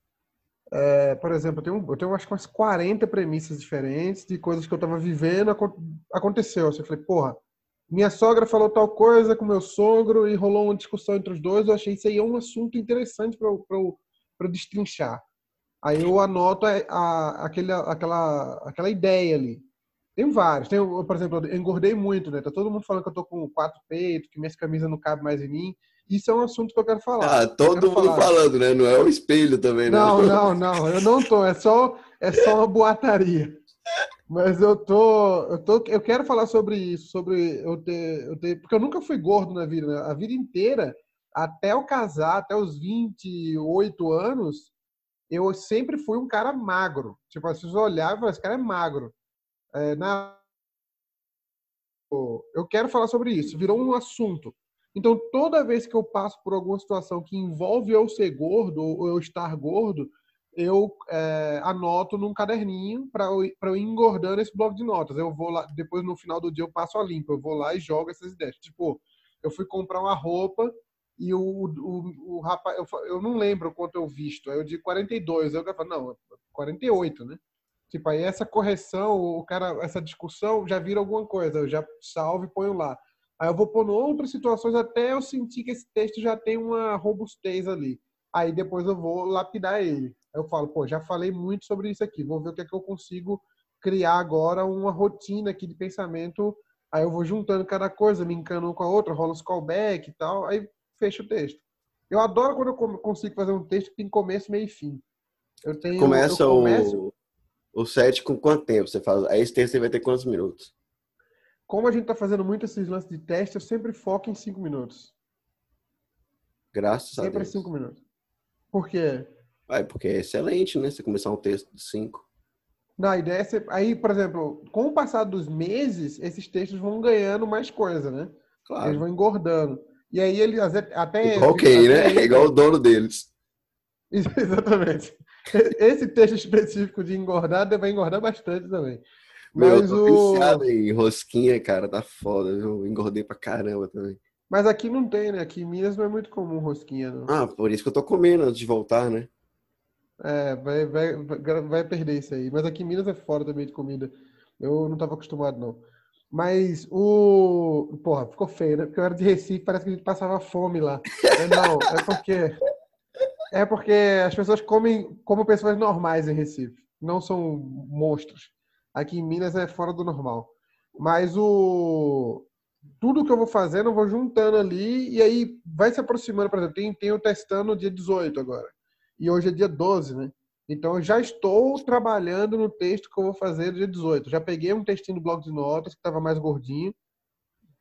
É, por exemplo, eu tenho, eu tenho acho que umas 40 premissas diferentes de coisas que eu estava vivendo, aconteceu. Assim, eu falei, porra, minha sogra falou tal coisa com meu sogro e rolou uma discussão entre os dois. Eu achei isso aí um assunto interessante para eu, destrinchar. Aí eu anoto a, a, aquele, aquela, aquela ideia ali. Tem vários. Tem, por exemplo, eu engordei muito, né? Tá todo mundo falando que eu tô com quatro peitos, que minhas camisas não cabem mais em mim. Isso é um assunto que eu quero falar. Ah, todo mundo falar. falando, né? Não é o espelho também, não. Não, não, não. Eu não tô. É só, é só uma boataria. Mas eu tô, eu tô, eu quero falar sobre isso, sobre eu ter, eu ter, porque eu nunca fui gordo na vida, né? A vida inteira, até eu casar, até os 28 anos, eu sempre fui um cara magro. Tipo, as pessoas olhavam e esse cara é magro. É, na... Eu quero falar sobre isso, virou um assunto. Então, toda vez que eu passo por alguma situação que envolve eu ser gordo ou eu estar gordo, eu é, anoto num caderninho para eu, eu ir engordando esse bloco de notas. Eu vou lá, depois no final do dia eu passo a limpo, eu vou lá e jogo essas ideias. Tipo, eu fui comprar uma roupa e o, o, o rapaz, eu, eu não lembro quanto eu visto, aí eu digo 42, eu falo, não, 48, né? Tipo, aí essa correção, o cara, essa discussão já vira alguma coisa, eu já salvo e ponho lá. Aí eu vou pondo outras situações até eu sentir que esse texto já tem uma robustez ali. Aí depois eu vou lapidar ele. Aí eu falo, pô, já falei muito sobre isso aqui, vou ver o que é que eu consigo criar agora uma rotina aqui de pensamento. Aí eu vou juntando cada coisa, me encano com a outra, rola os callback e tal, aí fecha o texto. Eu adoro quando eu consigo fazer um texto que tem começo, meio e fim. Eu tenho, Começa eu começo... o, o set com quanto tempo você faz? Aí esse texto vai ter quantos minutos? Como a gente está fazendo muito esses lances de teste, eu sempre foco em cinco minutos. Graças sempre a Deus. Sempre cinco minutos. Por quê? Porque é excelente, né? Você começar um texto de cinco. Não, a ideia é ser... Aí, por exemplo, com o passar dos meses, esses textos vão ganhando mais coisa, né? Claro. Eles vão engordando. E aí ele até... Igual quem, né? Ele... Igual o dono deles. Exatamente. Esse texto específico de engordar vai engordar bastante também. Meu, Mas eu tô o... em rosquinha, cara, tá foda, viu? Engordei pra caramba também. Mas aqui não tem, né? Aqui em Minas não é muito comum rosquinha, não. Ah, por isso que eu tô comendo antes de voltar, né? É, vai, vai, vai perder isso aí. Mas aqui em Minas é fora também de comida. Eu não tava acostumado, não. Mas o. Porra, ficou feio, né? Porque eu era de Recife, parece que a gente passava fome lá. Não, é porque. É porque as pessoas comem como pessoas normais em Recife. Não são monstros. Aqui em Minas é fora do normal. Mas o tudo que eu vou fazendo, eu vou juntando ali e aí vai se aproximando. Por exemplo, tem, tem eu testando no dia 18 agora. E hoje é dia 12, né? Então eu já estou trabalhando no texto que eu vou fazer no dia 18. Já peguei um textinho do bloco de notas que estava mais gordinho.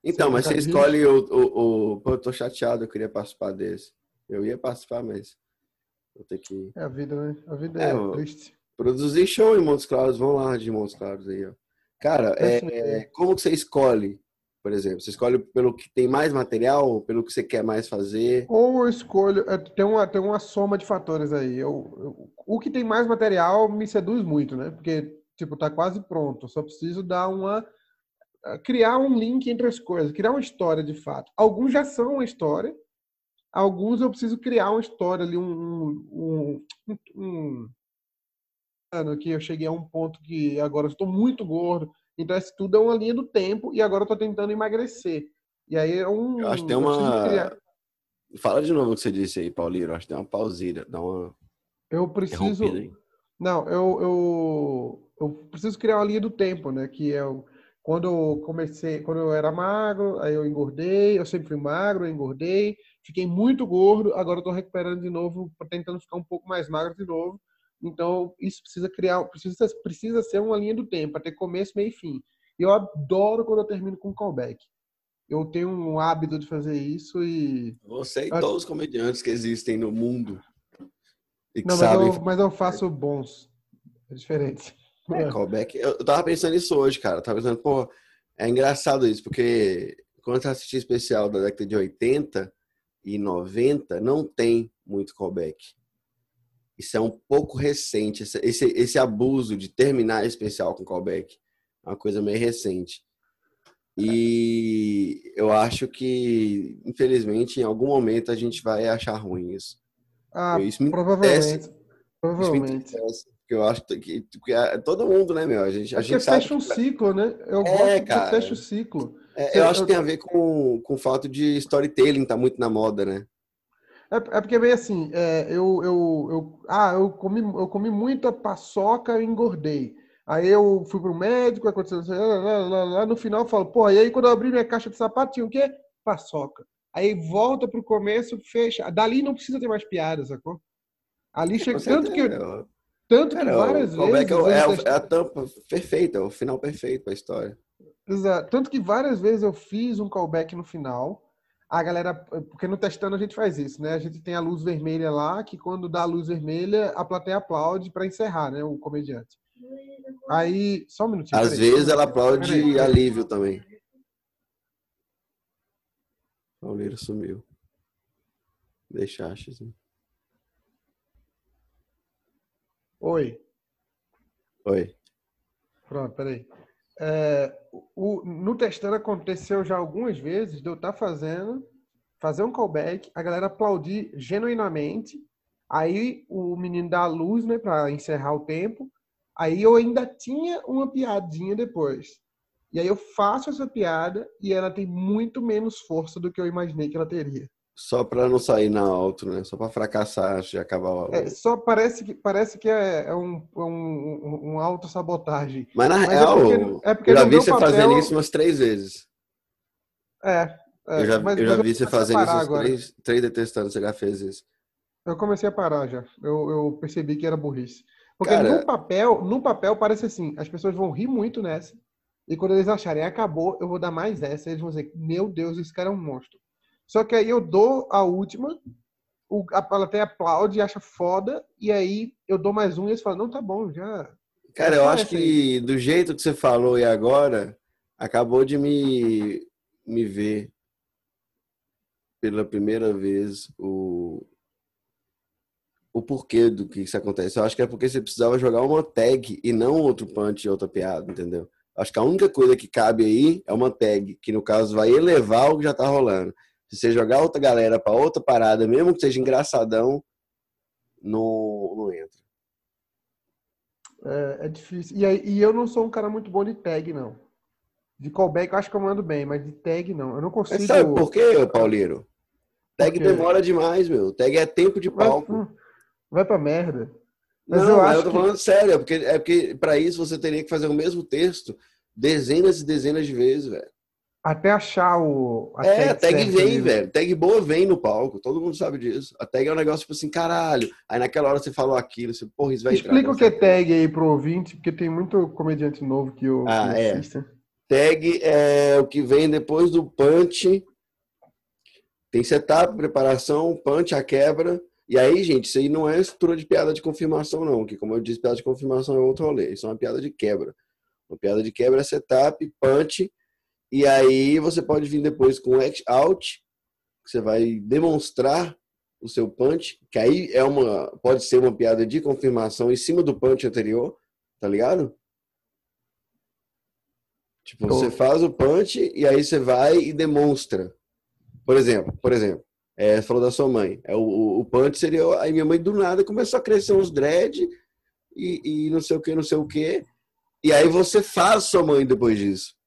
Então, mas você escolhe o, o, o. Pô, eu tô chateado, eu queria participar desse. Eu ia participar, mas. Vou ter que. É a vida, né? A vida é, é triste. Produzir show em Montes Claros, vão lá de Montes Claros aí, ó. Cara, é, é, como que você escolhe, por exemplo? Você escolhe pelo que tem mais material, pelo que você quer mais fazer? Ou eu escolho, é, tem uma, tem uma soma de fatores aí. Eu, eu, o que tem mais material me seduz muito, né? Porque, tipo, tá quase pronto. só preciso dar uma. criar um link entre as coisas, criar uma história de fato. Alguns já são uma história, alguns eu preciso criar uma história ali, um, um, um, um que eu cheguei a um ponto que agora estou muito gordo. Então, isso tudo é uma linha do tempo e agora eu estou tentando emagrecer. E aí é um. Eu acho que tem uma. Fala de novo o que você disse aí, Paulinho. Eu acho que tem uma pausida, dá uma. Eu preciso. Não, eu, eu, eu preciso criar uma linha do tempo, né? Que é o... quando eu comecei, quando eu era magro, aí eu engordei, eu sempre fui magro, eu engordei, fiquei muito gordo, agora eu tô recuperando de novo, tentando ficar um pouco mais magro de novo. Então, isso precisa criar, precisa, precisa ser uma linha do tempo, para ter começo, meio e fim. Eu adoro quando eu termino com callback. Eu tenho um hábito de fazer isso e. Você e todos os comediantes que existem no mundo. Que Não, sabem... mas, eu, mas eu faço bons. É diferente. É, callback. Eu tava pensando nisso hoje, cara. Eu tava pensando, pô, é engraçado isso, porque quando eu assisti especial da década de 80 e 90, não tem muito callback. Isso é um pouco recente, esse, esse abuso de terminar especial com callback. uma coisa meio recente. E eu acho que, infelizmente, em algum momento a gente vai achar ruim isso. Ah, isso me provavelmente. Provavelmente. Isso me eu acho que, que, que, é todo mundo, né, meu? A gente, a é gente fecha um ciclo, né? Eu é, gosto cara, fecha o ciclo. É, eu, eu acho que tem a ver com, com o fato de storytelling tá muito na moda, né? É, é porque bem assim, é, eu, eu, eu, ah, eu comi, eu comi muita paçoca e engordei. Aí eu fui pro médico, aconteceu lá, lá, lá, lá, no final eu falo, pô, e aí quando eu abri minha caixa de sapato tinha o quê? Paçoca. Aí volta pro começo, fecha. Dali não precisa ter mais piada, sacou? Ali chega. Tanto que, tanto que várias o vezes. É, é, a tampa perfeita, é o final perfeito pra história. Exato. Tanto que várias vezes eu fiz um callback no final. A galera. Porque no testando a gente faz isso, né? A gente tem a luz vermelha lá, que quando dá a luz vermelha, a plateia aplaude para encerrar, né? O comediante. Aí. Só um minutinho. Às vezes ela aplaude peraí. alívio também. Pauleiro sumiu. Deixaste, assim. Oi. Oi. Pronto, peraí. É, o, no testando aconteceu já algumas vezes de eu estar tá fazendo, fazer um callback, a galera aplaudir genuinamente, aí o menino dá a luz, né, para encerrar o tempo, aí eu ainda tinha uma piadinha depois. E aí eu faço essa piada e ela tem muito menos força do que eu imaginei que ela teria. Só para não sair na alto, né? Só para fracassar de acabar o... É, só parece que, parece que é, é um, é um, um autossabotagem. Mas na Mas é real, é porque, é porque eu já vi você papel... fazendo isso umas três vezes. É. é eu já, mas, eu já vi você fazendo isso três, três detestando, você já fez isso. Eu comecei a parar já. Eu, eu percebi que era burrice. Porque Cara... no papel, no papel parece assim, as pessoas vão rir muito nessa. E quando eles acharem acabou, eu vou dar mais essa. Eles vão dizer, meu Deus, esse cara é um monstro. Só que aí eu dou a última, o, a plateia aplaude, acha foda, e aí eu dou mais um e eles falam, não, tá bom, já. Cara, eu acho que do jeito que você falou e agora, acabou de me, me ver pela primeira vez o, o porquê do que isso acontece. Eu acho que é porque você precisava jogar uma tag e não outro punch e outra piada, entendeu? Acho que a única coisa que cabe aí é uma tag, que no caso vai elevar o que já tá rolando. Se você jogar outra galera para outra parada, mesmo que seja engraçadão, não, não entra. É, é difícil. E, e, eu não sou um cara muito bom de tag, não. De callback eu acho que eu mando bem, mas de tag não. Eu não consigo. Mas sabe por quê, Paulino? Tag demora demais, meu. Tag é tempo de palco. Vai, vai pra merda. Mas não, eu, acho eu tô que... falando sério, é porque, é porque para isso você teria que fazer o mesmo texto dezenas e dezenas de vezes, velho. Até achar o. A é, tag a tag vem, velho. Tag boa vem no palco. Todo mundo sabe disso. A tag é um negócio tipo assim, caralho. Aí naquela hora você falou aquilo, você, porra, isso vai Explica entrar, o que é tag aí pro ouvinte, porque tem muito comediante novo que eu ah, que é. Tag é o que vem depois do punch. Tem setup, preparação, punch, a quebra. E aí, gente, isso aí não é estrutura de piada de confirmação, não. Que, como eu disse, piada de confirmação é outro rolê. Isso é uma piada de quebra. Uma piada de quebra é setup, punch e aí você pode vir depois com act out, que você vai demonstrar o seu punch, que aí é uma pode ser uma piada de confirmação em cima do punch anterior, tá ligado? Tipo, você faz o punch e aí você vai e demonstra. Por exemplo, por exemplo, é, você falou da sua mãe. É, o, o punch seria. Aí minha mãe do nada começou a crescer uns dread e, e não sei o que, não sei o que. E aí você faz sua mãe depois disso.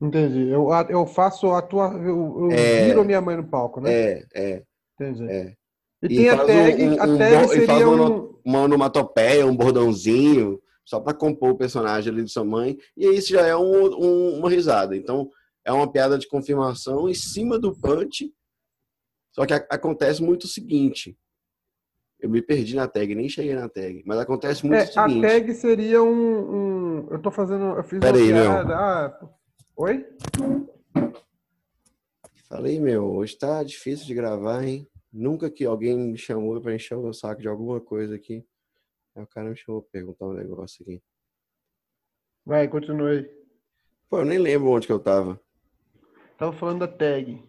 Entendi. Eu, eu faço a tua. Eu, eu é, viro minha mãe no palco, né? É, é. Entendi. É. E, e tem a tag, um, um, a tag um, seria um... uma onomatopeia, um bordãozinho, só para compor o personagem ali de sua mãe. E isso já é um, uma risada. Então, é uma piada de confirmação em cima do punch. Só que a, acontece muito o seguinte. Eu me perdi na tag, nem cheguei na tag. Mas acontece muito é, o seguinte. A tag seria um. eu tô fazendo. Eu fiz Pera uma aí, piada. Ah, Oi? Falei, meu, hoje tá difícil de gravar, hein? Nunca que alguém me chamou para encher o saco de alguma coisa aqui. Aí o cara me chamou pra perguntar um negócio aqui. Vai, continue. Pô, eu nem lembro onde que eu tava. Tava falando da tag.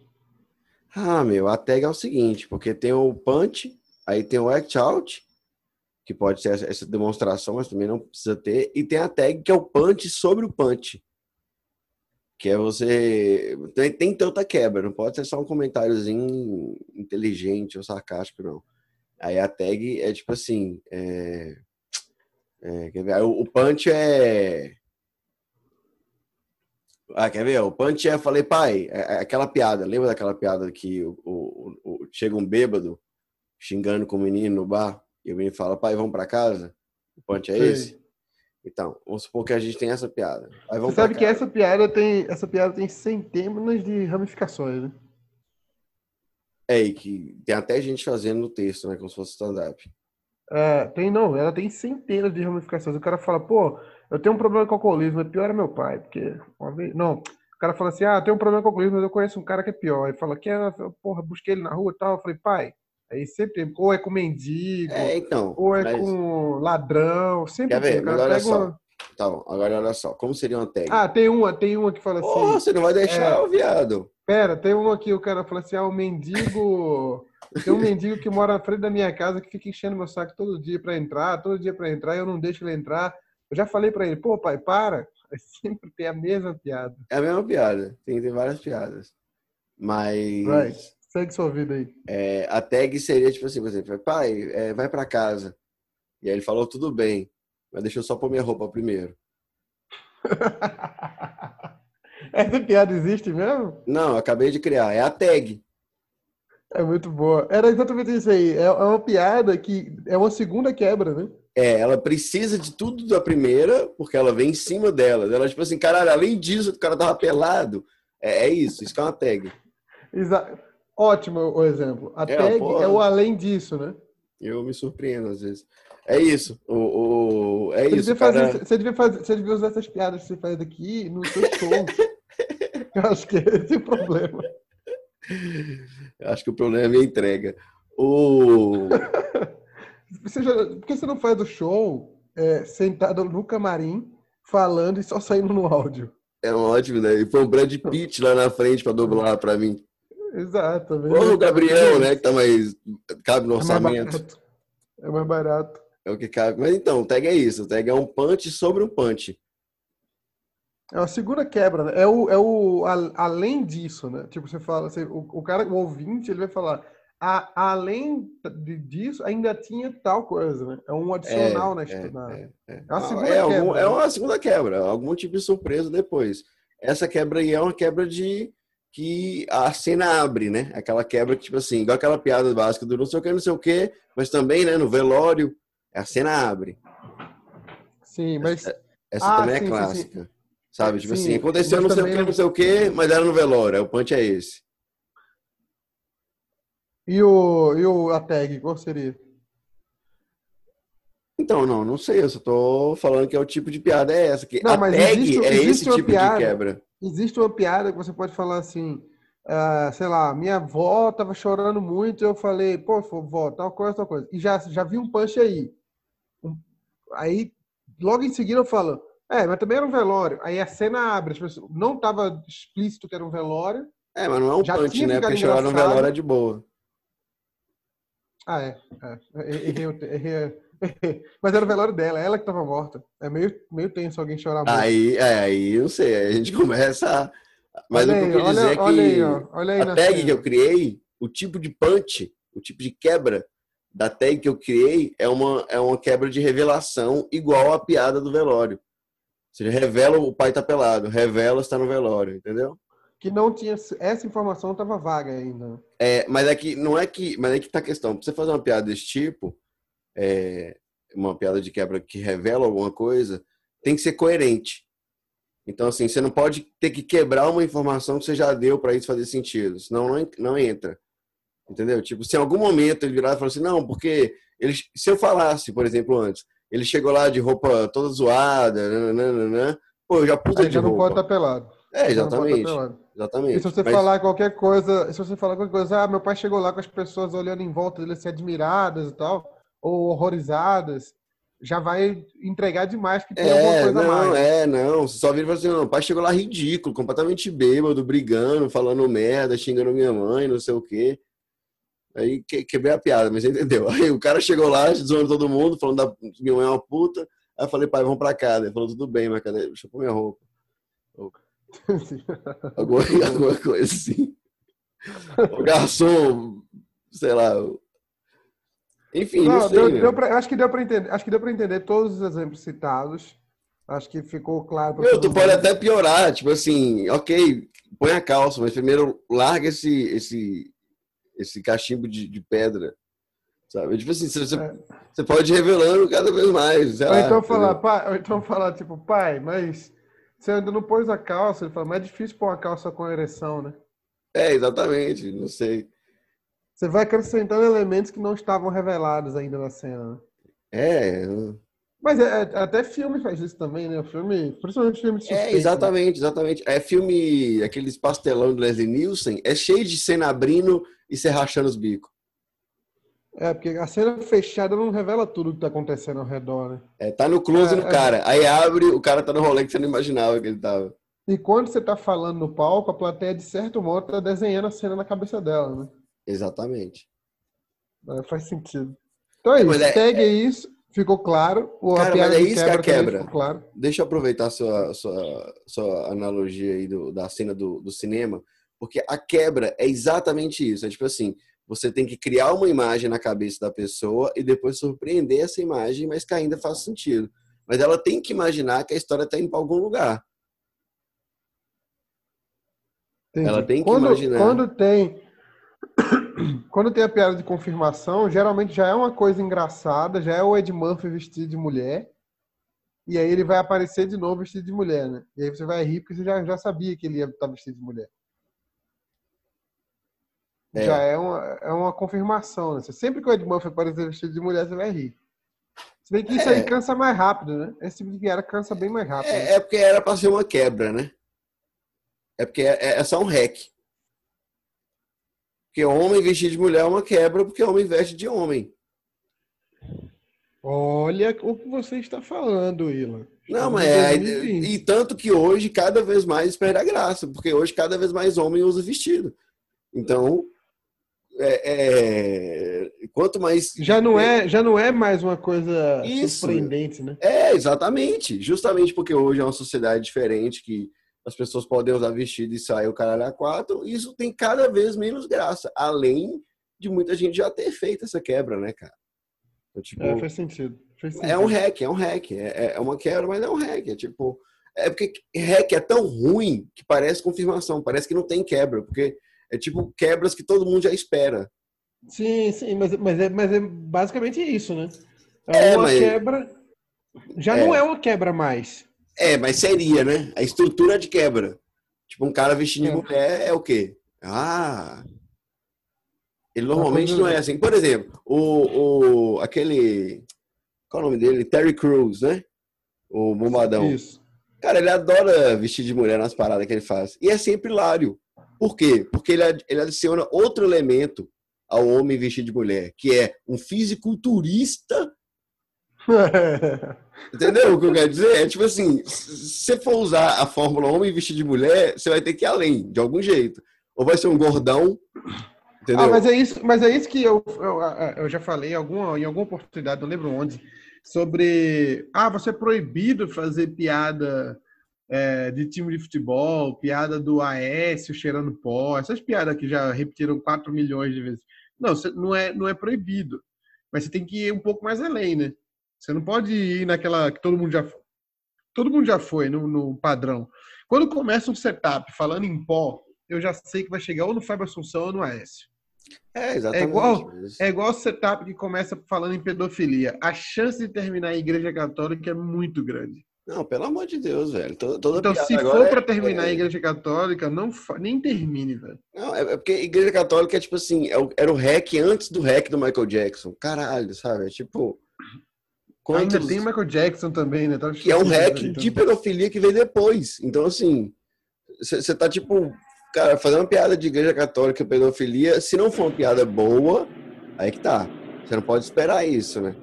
Ah, meu, a tag é o seguinte, porque tem o punch, aí tem o act out, que pode ser essa demonstração, mas também não precisa ter. E tem a tag que é o punch sobre o punch. Que é você. Tem, tem tanta quebra, não pode ser só um comentáriozinho inteligente ou sarcástico, não. Aí a tag é tipo assim. É... É, quer ver? O, o punch é. Ah, quer ver? O punch é, falei, pai, é, é aquela piada, lembra daquela piada que o, o, o, chega um bêbado xingando com o menino no bar e o menino fala, pai, vamos para casa? O punch é Sim. esse? Então, vamos supor que a gente tem essa piada. Você sabe que essa piada tem essa piada tem centenas de ramificações, né? É, e que tem até gente fazendo no texto, né? Como se fosse stand-up. É, tem não, ela tem centenas de ramificações. O cara fala, pô, eu tenho um problema com alcoolismo, é pior é meu pai, porque uma vez. Não, o cara fala assim, ah, eu tenho um problema com alcoolismo, mas eu conheço um cara que é pior. Ele fala, que é, porra, busquei ele na rua e tal. Eu falei, pai, aí sempre, ou é com mendigo, é, então, ou é mas... com ladrão, sempre Quer ver? Mas olha só. Uma... Tá bom, agora olha só, como seria uma tag? Ah, tem uma, tem uma que fala assim. Oh, você não vai deixar é... o viado. Pera, tem uma aqui, o cara fala assim, ah, o mendigo. Tem um mendigo que mora na frente da minha casa que fica enchendo meu saco todo dia para entrar, todo dia para entrar, e eu não deixo ele entrar. Eu já falei para ele, pô, pai, para. É sempre tem a mesma piada. É a mesma piada, tem, tem várias piadas. Mas. Vai, segue sua vida aí. É, a tag seria tipo assim, por exemplo, pai, é, vai para casa. E aí ele falou, tudo bem, mas deixa eu só pôr minha roupa primeiro. Essa piada existe mesmo? Não, acabei de criar. É a tag. É muito boa. Era exatamente isso aí. É, é uma piada que é uma segunda quebra, né? É, ela precisa de tudo da primeira, porque ela vem em cima dela. Ela, tipo assim, caralho, além disso, o cara tava pelado. É, é isso, isso que é uma tag. Exato. Ótimo o exemplo. A é, tag porra. é o além disso, né? Eu me surpreendo às vezes. É isso. O, o, é você isso. Devia fazer, você, devia fazer, você devia usar essas piadas que você faz aqui no seu show. Eu acho que é esse o problema. Eu acho que o problema é a minha entrega. O... Você já, por que você não faz o show é, sentado no camarim, falando e só saindo no áudio? É ótimo, né? E foi um Brad Pitt lá na frente para doblar para mim. Exato. Ou o Gabriel, né? Que tá mais. cabe no orçamento. É mais barato. É mais barato. É o que cabe. Mas então, o tag é isso. O tag é um punch sobre um punch. É uma segunda quebra, né? É o, é o a, além disso, né? Tipo, você fala, você, o, o cara, o ouvinte, ele vai falar, a, além de, disso, ainda tinha tal coisa, né? É um adicional é, na, é, na, é, é, é. uma segunda é, quebra. Algum, é né? uma segunda quebra, algum tipo de surpresa depois. Essa quebra aí é uma quebra de que a cena abre, né? Aquela quebra que, tipo assim, igual aquela piada básica do não sei o que, não sei o que, mas também, né, no velório, a cena abre. Sim, mas. Essa, essa ah, também é clássica. Sim, sim. Sabe? Tipo Sim, assim, aconteceu não sei o que, não sei o que, mas era no velório. O punch é esse. E o, e o a tag, qual seria? Então, não, não sei. Eu só tô falando que é o tipo de piada é essa. Que não, a tag existe, é existe esse tipo piada, de quebra. Existe uma piada que você pode falar assim, uh, sei lá, minha avó tava chorando muito, eu falei, pô, vó, tal coisa, tal coisa. E já, já vi um punch aí. Um, aí, logo em seguida eu falo, é, mas também era um velório. Aí a cena abre, não estava explícito que era um velório. É, mas não é um punch, né? Porque chorar no velório é de boa. Ah, é. é. Errei, errei, errei, Mas era o velório dela, ela que estava morta. É meio, meio tenso alguém chorar muito. Aí, é, aí, não sei, aí a gente começa a... Mas olha o que eu quis dizer é que olha aí, ó, olha aí a tag cena. que eu criei, o tipo de punch, o tipo de quebra da tag que eu criei é uma, é uma quebra de revelação igual a piada do velório seja, revela o pai tá pelado, revela está no velório, entendeu? Que não tinha. Essa informação estava vaga ainda. É, mas é que não é que. Mas é que tá a questão. Pra você fazer uma piada desse tipo, é, uma piada de quebra que revela alguma coisa, tem que ser coerente. Então, assim, você não pode ter que quebrar uma informação que você já deu para isso fazer sentido. Senão não, não entra. Entendeu? Tipo, se em algum momento ele virar e falar assim, não, porque ele, se eu falasse, por exemplo, antes, ele chegou lá de roupa toda zoada, nananana. Pô, eu já ele de roupa. não pode estar tá pelado. É, exatamente. Tá exatamente. E se você Mas... falar qualquer coisa, se você falar qualquer coisa, ah, meu pai chegou lá com as pessoas olhando em volta dele assim, admiradas e tal, ou horrorizadas, já vai entregar demais que tem é, alguma coisa não, mais. É, não. Você só vira e fala assim, não, o pai chegou lá ridículo, completamente bêbado, brigando, falando merda, xingando minha mãe, não sei o quê. Aí quebrei a piada, mas entendeu? Aí o cara chegou lá, zoando todo mundo, falando da minha mãe é uma puta. Aí eu falei, pai, vamos pra casa. Ele falou, tudo bem, mas cadê? Deixa eu pôr minha roupa. alguma, alguma coisa assim. O garçom, sei lá. Enfim, não, deu, deu pra, acho que deu para entender. Acho que deu para entender todos os exemplos citados. Acho que ficou claro. Meu, tu pode até piorar, tipo assim, ok, põe a calça, mas primeiro larga esse esse esse cachimbo de, de pedra, sabe? Tipo assim, você, é. você pode ir revelando cada vez mais. ou, lá, então falar, pai, ou então falar, tipo, pai, mas você ainda não pôs a calça. Ele fala, mas é difícil pôr uma calça com ereção, né? É, exatamente, não sei. Você vai acrescentando elementos que não estavam revelados ainda na cena. Né? É. Mas é, é, até filme faz isso também, né? O filme, principalmente filme de é, suspense. É, exatamente, né? exatamente. É filme, aqueles pastelão de Leslie Nielsen, é cheio de cena abrindo e se rachando os bicos. É, porque a cena fechada não revela tudo que tá acontecendo ao redor, né? É, tá no close é, no é. cara. Aí abre, o cara tá no rolê que você não imaginava que ele tava. E quando você tá falando no palco, a plateia, de certo modo, tá desenhando a cena na cabeça dela, né? Exatamente. É, faz sentido. Então é, é isso. É, Segue é... isso. Ficou claro. O Cara, mas é isso que a quebra. Claro. Deixa eu aproveitar a sua, sua, sua analogia aí do, da cena do, do cinema, porque a quebra é exatamente isso. É tipo assim, você tem que criar uma imagem na cabeça da pessoa e depois surpreender essa imagem, mas que ainda faz sentido. Mas ela tem que imaginar que a história está indo para algum lugar. Entendi. Ela tem que quando, imaginar. Quando tem quando tem a piada de confirmação, geralmente já é uma coisa engraçada, já é o Ed Murphy vestido de mulher, e aí ele vai aparecer de novo vestido de mulher, né? E aí você vai rir porque você já, já sabia que ele ia estar vestido de mulher. É. Já é uma, é uma confirmação, né? Sempre que o Ed Murphy aparecer vestido de mulher, você vai rir. Se bem que isso é. aí cansa mais rápido, né? Esse tipo de piada cansa bem mais rápido. É, né? é porque era pra ser uma quebra, né? É porque é, é só um hack. Porque homem vestir de mulher é uma quebra, porque homem veste de homem. Olha o que você está falando, Ilan. Não, mas é, e tanto que hoje cada vez mais perde a graça, porque hoje cada vez mais homem usa vestido. Então, é, é, quanto mais já não é já não é mais uma coisa Isso. surpreendente, né? É exatamente, justamente porque hoje é uma sociedade diferente que as pessoas podem usar vestido e sair o caralho a quatro, isso tem cada vez menos graça, além de muita gente já ter feito essa quebra, né, cara? Então, tipo, é, faz sentido. faz sentido. É um hack, é um hack, é, é uma quebra, mas é um hack, é tipo, é porque hack é tão ruim que parece confirmação, parece que não tem quebra, porque é tipo quebras que todo mundo já espera. Sim, sim, mas, mas, é, mas é basicamente isso, né? É, é uma mas... quebra. Já é. não é uma quebra mais. É, mas seria, né? A estrutura de quebra. Tipo, um cara vestido de é. mulher é o quê? Ah. Ele normalmente não é assim. Por exemplo, o, o aquele. Qual é o nome dele? Terry Crews, né? O bombadão. Isso. Cara, ele adora vestir de mulher nas paradas que ele faz. E é sempre hilário. Por quê? Porque ele, ele adiciona outro elemento ao homem vestido de mulher, que é um fisiculturista Entendeu o que eu quero dizer? É tipo assim, se você for usar a fórmula homem vestido de mulher, você vai ter que ir além, de algum jeito. Ou vai ser um gordão. Entendeu? Ah, mas é isso, mas é isso que eu, eu, eu já falei em alguma, em alguma oportunidade, não lembro onde, sobre. Ah, você é proibido fazer piada é, de time de futebol, piada do Aécio cheirando pó, essas piadas que já repetiram 4 milhões de vezes. Não, não é, não é proibido. Mas você tem que ir um pouco mais além, né? Você não pode ir naquela que todo mundo já todo mundo já foi no, no padrão. Quando começa um setup falando em pó, eu já sei que vai chegar ou no Fábio Assunção ou no Aécio. É, exatamente. É igual, é igual o setup que começa falando em pedofilia. A chance de terminar em igreja católica é muito grande. Não, pelo amor de Deus, velho. Toda, toda então, se for para é, terminar é... a igreja católica, não nem termine, velho. Não, é, é porque igreja católica é tipo assim, é era o hack antes do hack do Michael Jackson. Caralho, sabe? É tipo. Quantos... Ainda tem Michael Jackson também, né? Tá que é um hack de pedofilia que veio depois. Então, assim, você tá, tipo, cara, fazendo uma piada de igreja católica pedofilia, se não for uma piada boa, aí que tá. Você não pode esperar isso, né?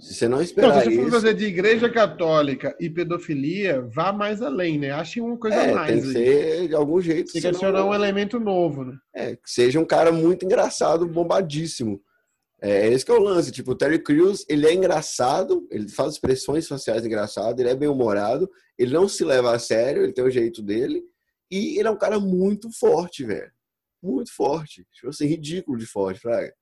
Se você não esperar Não, se você for isso... fazer de igreja católica e pedofilia, vá mais além, né? Ache uma coisa a É, mais. tem que aí. ser de algum jeito. Tem que adicionar um elemento novo, né? É, que seja um cara muito engraçado, bombadíssimo. É, esse que é o lance. Tipo, o Terry Crews, ele é engraçado, ele faz expressões faciais engraçadas, ele é bem-humorado, ele não se leva a sério, ele tem o jeito dele, e ele é um cara muito forte, velho. Muito forte. Tipo assim, ridículo de forte, fraga.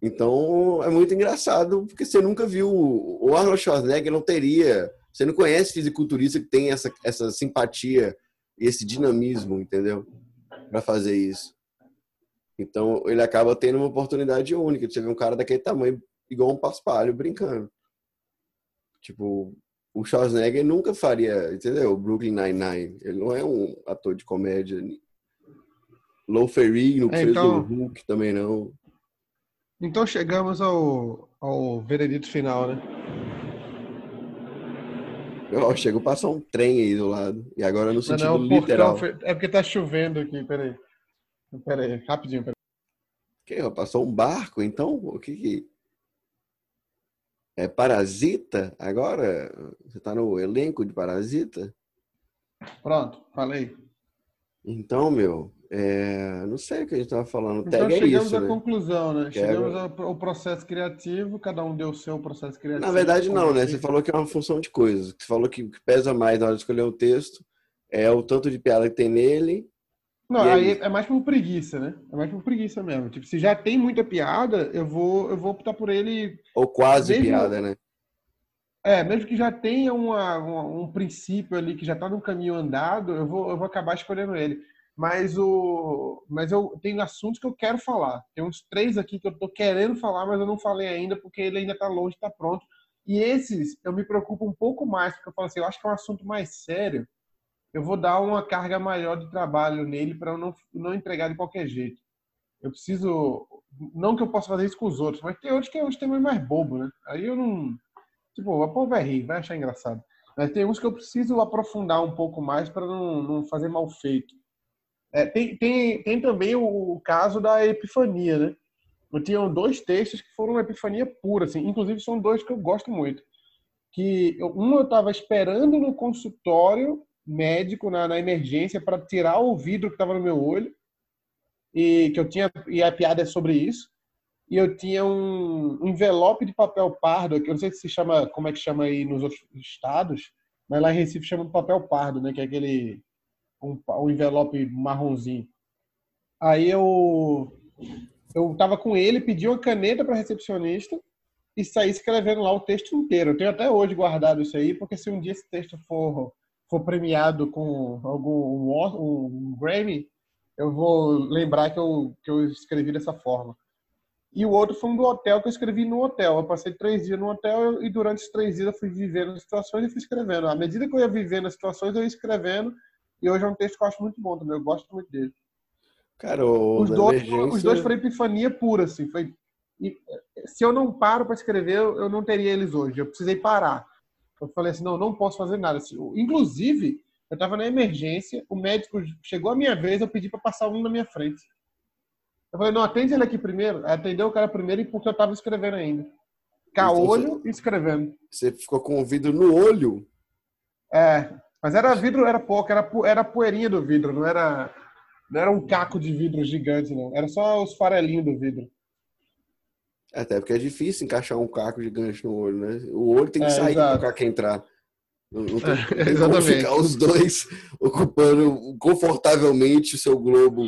Então, é muito engraçado, porque você nunca viu... O Arnold Schwarzenegger não teria... Você não conhece fisiculturista que tem essa, essa simpatia e esse dinamismo, entendeu? Pra fazer isso. Então, ele acaba tendo uma oportunidade única de você ver um cara daquele tamanho, igual um paspalho, brincando. Tipo, o Schwarzenegger nunca faria, entendeu? O Brooklyn Nine-Nine. Ele não é um ator de comédia. Low Ferrigno, que É, fez então- o Hulk, também não. Então chegamos ao, ao veredito final, né? Ó, chegou a passar um trem aí do lado. E agora no Não, sentido não, o portão literal. É porque tá chovendo aqui, peraí. Peraí, rapidinho, peraí. Que, ó, passou um barco, então? O que que... É Parasita? Agora? Você tá no elenco de Parasita? Pronto, falei. Então, meu, é, não sei o que a gente tava falando. Então Tag é chegamos isso, à né? conclusão, né? Quero- Chegamos ao, processo criativo, cada um deu o seu processo criativo. Na verdade, não, né? Como Você falou que é uma função de coisas. Você falou que o que pesa mais na hora de escolher o texto é o tanto de piada que tem nele. Não, aí aí? é mais por preguiça, né? É mais por preguiça mesmo. Tipo, se já tem muita piada, eu vou, eu vou optar por ele. Ou quase Mesmo- piada, né? É, mesmo que já tenha uma, uma- um princípio ali que já tá no caminho andado, eu vou, eu vou acabar escolhendo ele. Mas o, mas eu tenho assuntos que eu quero falar. Tem uns três aqui que eu tô querendo falar, mas eu não falei ainda porque ele ainda tá longe, tá pronto. E esses eu me preocupo um pouco mais, porque eu falo assim, eu acho que é um assunto mais sério. Eu vou dar uma carga maior de trabalho nele para eu não, não entregar de qualquer jeito. Eu preciso. Não que eu possa fazer isso com os outros, mas tem outros que é uns temas mais bobo, né? Aí eu não. Tipo, o povo vai rir, vai achar engraçado. Mas tem uns que eu preciso aprofundar um pouco mais para não, não fazer mal feito. É, tem, tem, tem também o, o caso da epifania, né? Eu tinha dois textos que foram uma epifania pura, assim. Inclusive são dois que eu gosto muito. Que eu- um eu estava esperando no consultório médico na, na emergência para tirar o vidro que estava no meu olho e que eu tinha e a piada é sobre isso. E eu tinha um, envelope de papel pardo, que eu não sei se chama, como é que chama aí nos outros estados, mas lá em Recife chama de papel pardo, né? Que é aquele um, um envelope marronzinho. Aí eu eu tava com ele, pedi uma caneta para recepcionista e saí escrevendo lá o texto inteiro. Eu tenho até hoje guardado isso aí, porque se um dia esse texto for for premiado com algum um, Os- um Grammy, eu vou lembrar que eu, que eu escrevi dessa forma. E o outro foi um do hotel que eu escrevi no hotel. Eu passei três dias no hotel e durante esses três dias eu fui vivendo as situações e fui escrevendo. À medida que eu ia vivendo as situações, eu ia escrevendo. E hoje é um texto que eu acho muito bom também. Eu gosto muito dele. Cara, o Os dois, emergência- os dois foram epifania pura, assim. Foi... e, se eu não paro para escrever, eu não teria eles hoje. Eu precisei parar. Eu falei assim, não, não posso fazer nada. Assim, Inclusive, eu estava na emergência, o médico chegou a minha vez, eu pedi para passar um na minha frente. Eu falei, não, atende ele aqui primeiro. Atendeu o cara primeiro e porque eu estava escrevendo ainda. Então, Caolho e escrevendo. Você ficou com o vidro no olho? É, mas era vidro, era pouco, era, era poeirinha do vidro, não era, não era um caco de vidro gigante, não. Era só os farelinhos do vidro. Até porque é difícil encaixar um caco de gancho no olho, né? O olho tem que É, sair para o caco entrar. Não, não tem, É, tem como exatamente. ficar os dois ocupando confortavelmente o seu globo,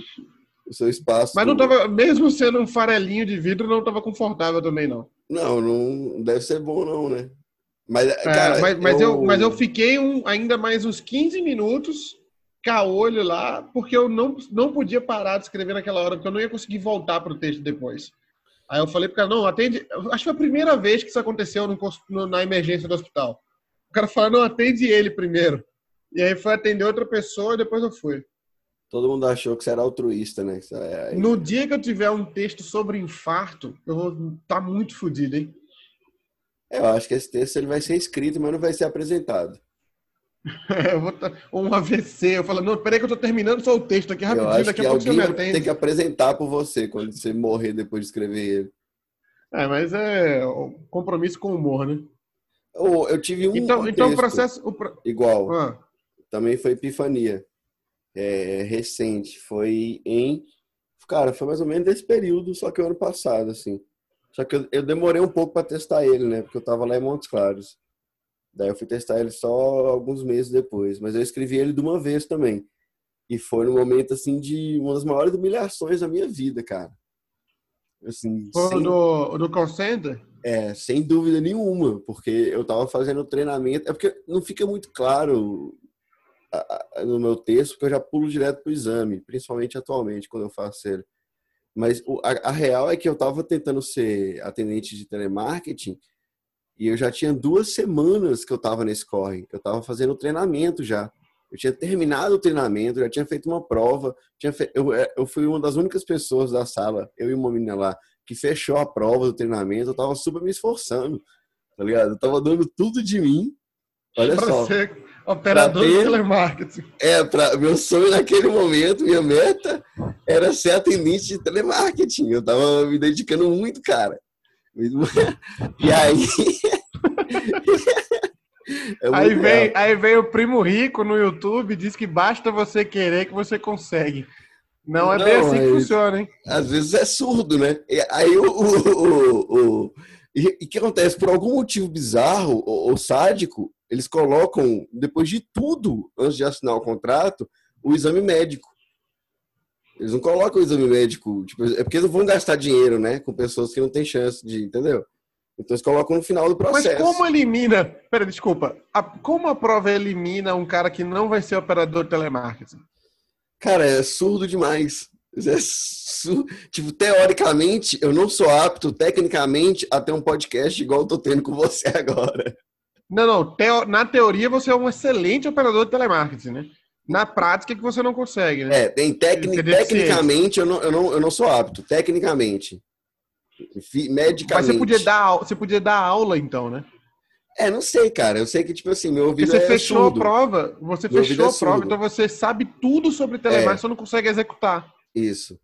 o seu espaço. Mas não tava, mesmo sendo um farelinho de vidro, não tava confortável também, não. Não, não deve ser bom, não, né? Mas, É, cara, mas, mas eu... mas eu fiquei um, ainda mais uns 15 minutos caolho lá, porque eu não, não podia parar de escrever naquela hora, porque eu não ia conseguir voltar pro texto depois. Aí eu falei pro cara, não, atende. Acho que foi a primeira vez que isso aconteceu no, no- na emergência do hospital. O cara falou, não, atende ele primeiro. E aí foi atender outra pessoa e depois eu fui. Todo mundo achou que você era altruísta, né? É- No dia que eu tiver um texto sobre infarto, eu vou estar muito fodido, hein? Eu acho que esse texto ele vai ser escrito, mas não vai ser apresentado. Vou tá... Ou um AVC. Eu falo, não, peraí que eu tô terminando só o texto aqui Eu rapidinho, acho daqui que a pouco alguém atende. ter que apresentar por você quando você morrer depois de escrever ele. É, mas é compromisso com o humor, né? Eu, eu tive um. Então, então o processo. O Igual. Ah. Também foi Epifania. É, recente. Foi em. Cara, foi mais ou menos desse período, só que o ano passado, assim. Só que eu, eu demorei um pouco para testar ele, né? Porque eu tava lá em Montes Claros. Daí eu fui testar ele só alguns meses depois. Mas eu escrevi ele de uma vez também. E foi no momento, assim, de uma das maiores humilhações da minha vida, cara. Assim, foi sem... do, do call center? É, sem dúvida nenhuma, porque eu tava fazendo treinamento. É porque não fica muito claro no meu texto, porque eu já pulo direto pro exame, principalmente atualmente, quando eu faço ele. Mas a, a real é que eu tava tentando ser atendente de telemarketing e eu já tinha duas semanas que eu tava nesse corre. Eu tava fazendo treinamento já. Eu tinha terminado o treinamento, já tinha feito uma prova. Tinha fe... eu, é, eu fui uma das únicas pessoas da sala, eu e uma menina lá, que fechou a prova do treinamento. Eu tava super me esforçando, tá ligado? Eu tava dando tudo de mim. Olha pra só. Ser operador ter... de telemarketing. É, pra... meu sonho naquele momento, minha meta era ser atendente de telemarketing. Eu tava me dedicando muito, cara. E aí. É aí, vem, aí vem o primo rico no YouTube e diz que basta você querer que você consegue. Não é Não, bem assim que funciona, hein? Às vezes é surdo, né? E aí o. o, o, e o que acontece? Por algum motivo bizarro ou, sádico, eles colocam, depois de tudo, antes de assinar o contrato, o exame médico. Eles não colocam o exame médico, tipo, é porque eles não vão gastar dinheiro, né? Com pessoas que não têm chance de, entendeu? Então eles colocam no final do processo. Mas como elimina? Pera, desculpa. A, como a prova elimina um cara que não vai ser operador de telemarketing? Cara, é surdo demais. É su... Tipo, teoricamente, eu não sou apto, tecnicamente, a ter um podcast igual eu tô tendo com você agora. Não, não. Teo... Na teoria, você é um excelente operador de telemarketing, né? Na prática, que você não consegue, né? É, tem tecni... tecnicamente, eu não, eu, não, eu não sou apto. Tecnicamente. Medicamente. Mas você podia dar, você podia dar aula, então, né? É, não sei, cara. Eu sei que, tipo assim, meu ouvido você é fechou surdo. a prova, você meu fechou é a prova, então você sabe tudo sobre telemarketing, é. só não consegue executar. Isso.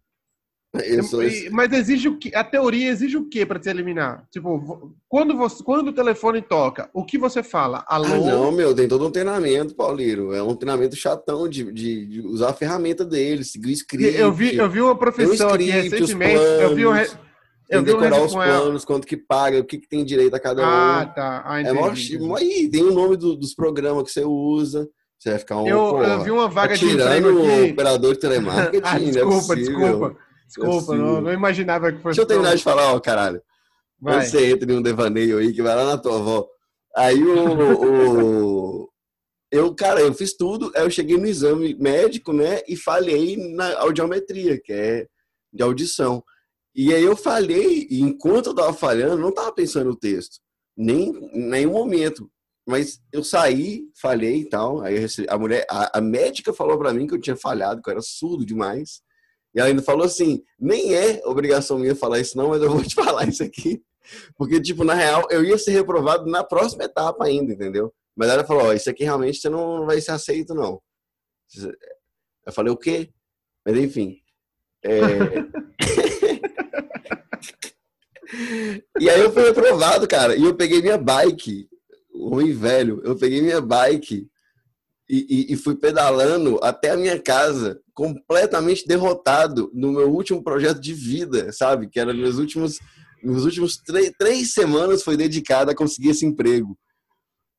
Isso. Mas exige o que? A teoria exige o que para te eliminar? Tipo, quando você, quando o telefone toca, o que você fala? Alô? Ah, não, meu, tem todo um treinamento, Pauliro. É um treinamento chatão de, de, de usar a ferramenta dele, seguir o script. Eu vi, eu vi uma profissão aqui recentemente. Eu vi um, eu decorar os planos, quanto que paga, o que, que tem direito a cada ah, um. Ah, tá. Ah, entendi, é mó, aí, tem o nome do, dos programas que você usa. Você vai ficar um. Eu, eu vi uma vaga de emprego aqui. operador de telemarketing. ah, desculpa, é desculpa. Desculpa, é não, não, imaginava que fosse. Deixa eu terminar de falar, ó, caralho. Vai. Você entra em um devaneio aí que vai lá na tua avó. Aí o, o, eu, cara, eu fiz tudo, aí eu cheguei no exame médico, né, e falhei na audiometria, que é de audição. E aí eu falhei, e enquanto eu tava falhando, não tava pensando no texto, nem em nenhum momento. Mas eu saí, falhei e tal. Aí a mulher, a, a médica falou para mim que eu tinha falhado, que eu era surdo demais. E ela ainda falou assim: nem é obrigação minha falar isso, não, mas eu vou te falar isso aqui. Porque, tipo, na real, eu ia ser reprovado na próxima etapa ainda, entendeu? Mas ela falou: Ó, isso aqui realmente você não vai ser aceito, não. Eu falei: o quê? Mas enfim. É... e aí eu fui reprovado, cara. E eu peguei minha bike, ruim velho, eu peguei minha bike e, e, e, fui pedalando até a minha casa, completamente derrotado no meu último projeto de vida, sabe? Que era meus últimos, meus últimos três, três semanas foi dedicada a conseguir esse emprego.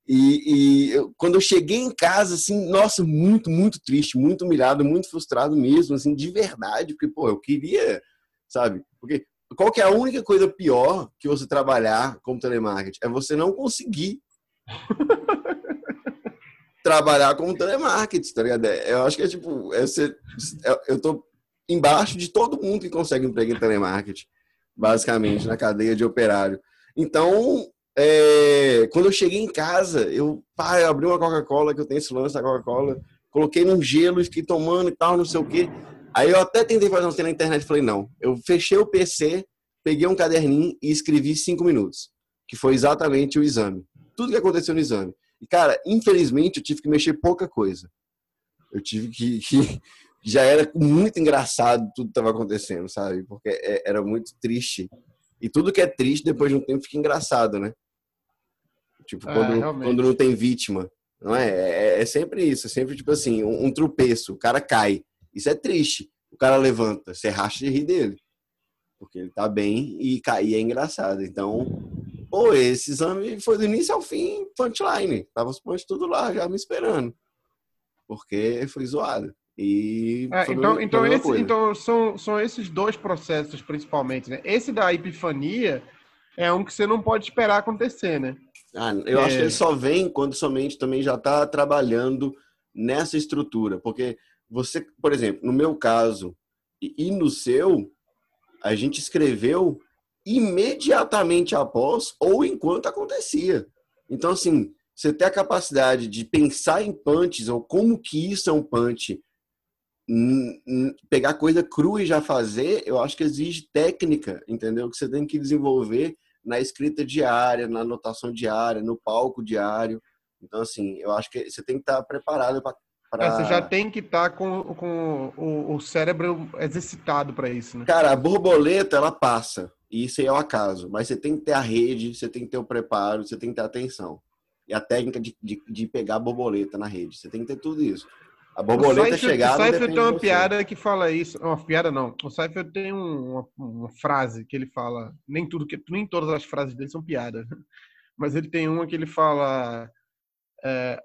E, e eu, quando eu cheguei em casa, assim, nossa, muito, muito triste, muito humilhado, muito frustrado mesmo, assim, de verdade, porque, pô, eu queria, sabe? Porque qual que é a única coisa pior que você trabalhar como telemarketing? É você não conseguir trabalhar como telemarketing, tá ligado? É, eu acho que é tipo, é é, eu tô embaixo de todo mundo que consegue emprego em telemarketing, basicamente, na cadeia de operário. Então, é, quando eu cheguei em casa, eu, pai, eu abri uma Coca-Cola, que eu tenho esse lance da Coca-Cola, coloquei num gelo e fiquei tomando e tal, não sei o quê. Aí eu até tentei fazer um treino na internet e falei, não. Eu fechei o PC, peguei um caderninho e escrevi cinco minutos, que foi exatamente o exame. Tudo que aconteceu no exame. E, cara, infelizmente eu tive que mexer pouca coisa. Eu tive que. que já era muito engraçado tudo que estava acontecendo, sabe? Porque é, era muito triste E tudo que é triste, depois de um tempo, fica engraçado, né? Tipo, é, quando, quando não tem vítima. Não é? é? É, sempre isso. É sempre, tipo assim, um, um tropeço. O cara cai. Isso é triste. O cara levanta. Você racha de rir dele. Porque ele tá bem e cair é engraçado. Então, pô, esse exame foi do início ao fim punchline. Tava os punch tudo lá, já me esperando. Porque foi zoado. E é, então, então, esse, então são, são esses dois processos principalmente, né? Esse da epifania é um que você não pode esperar acontecer, né? Ah, eu é... acho que ele só vem quando somente também já está trabalhando nessa estrutura, porque você, por exemplo, no meu caso e no seu, a gente escreveu imediatamente após ou enquanto acontecia. Então, assim, você ter a capacidade de pensar em punches ou como que isso é um punch pegar coisa crua e já fazer, eu acho que exige técnica, entendeu? Que você tem que desenvolver na escrita diária, na anotação diária, no palco diário. Então, assim, eu acho que você tem que estar preparado para. Pra... É, você já tem que estar com, com o, o cérebro exercitado para isso, né? Cara, a borboleta, ela passa. E isso aí é o acaso. Mas você tem que ter a rede, você tem que ter o preparo, você tem que ter atenção. E a técnica de, de, de pegar a borboleta na rede. Você tem que ter tudo isso. A borboleta chegar. O Seifert tem uma piada que fala isso. Uma piada não. O Seifert tem uma, uma, frase que ele fala. Nem tudo que nem todas as frases dele são piadas, mas ele tem uma que ele fala. É,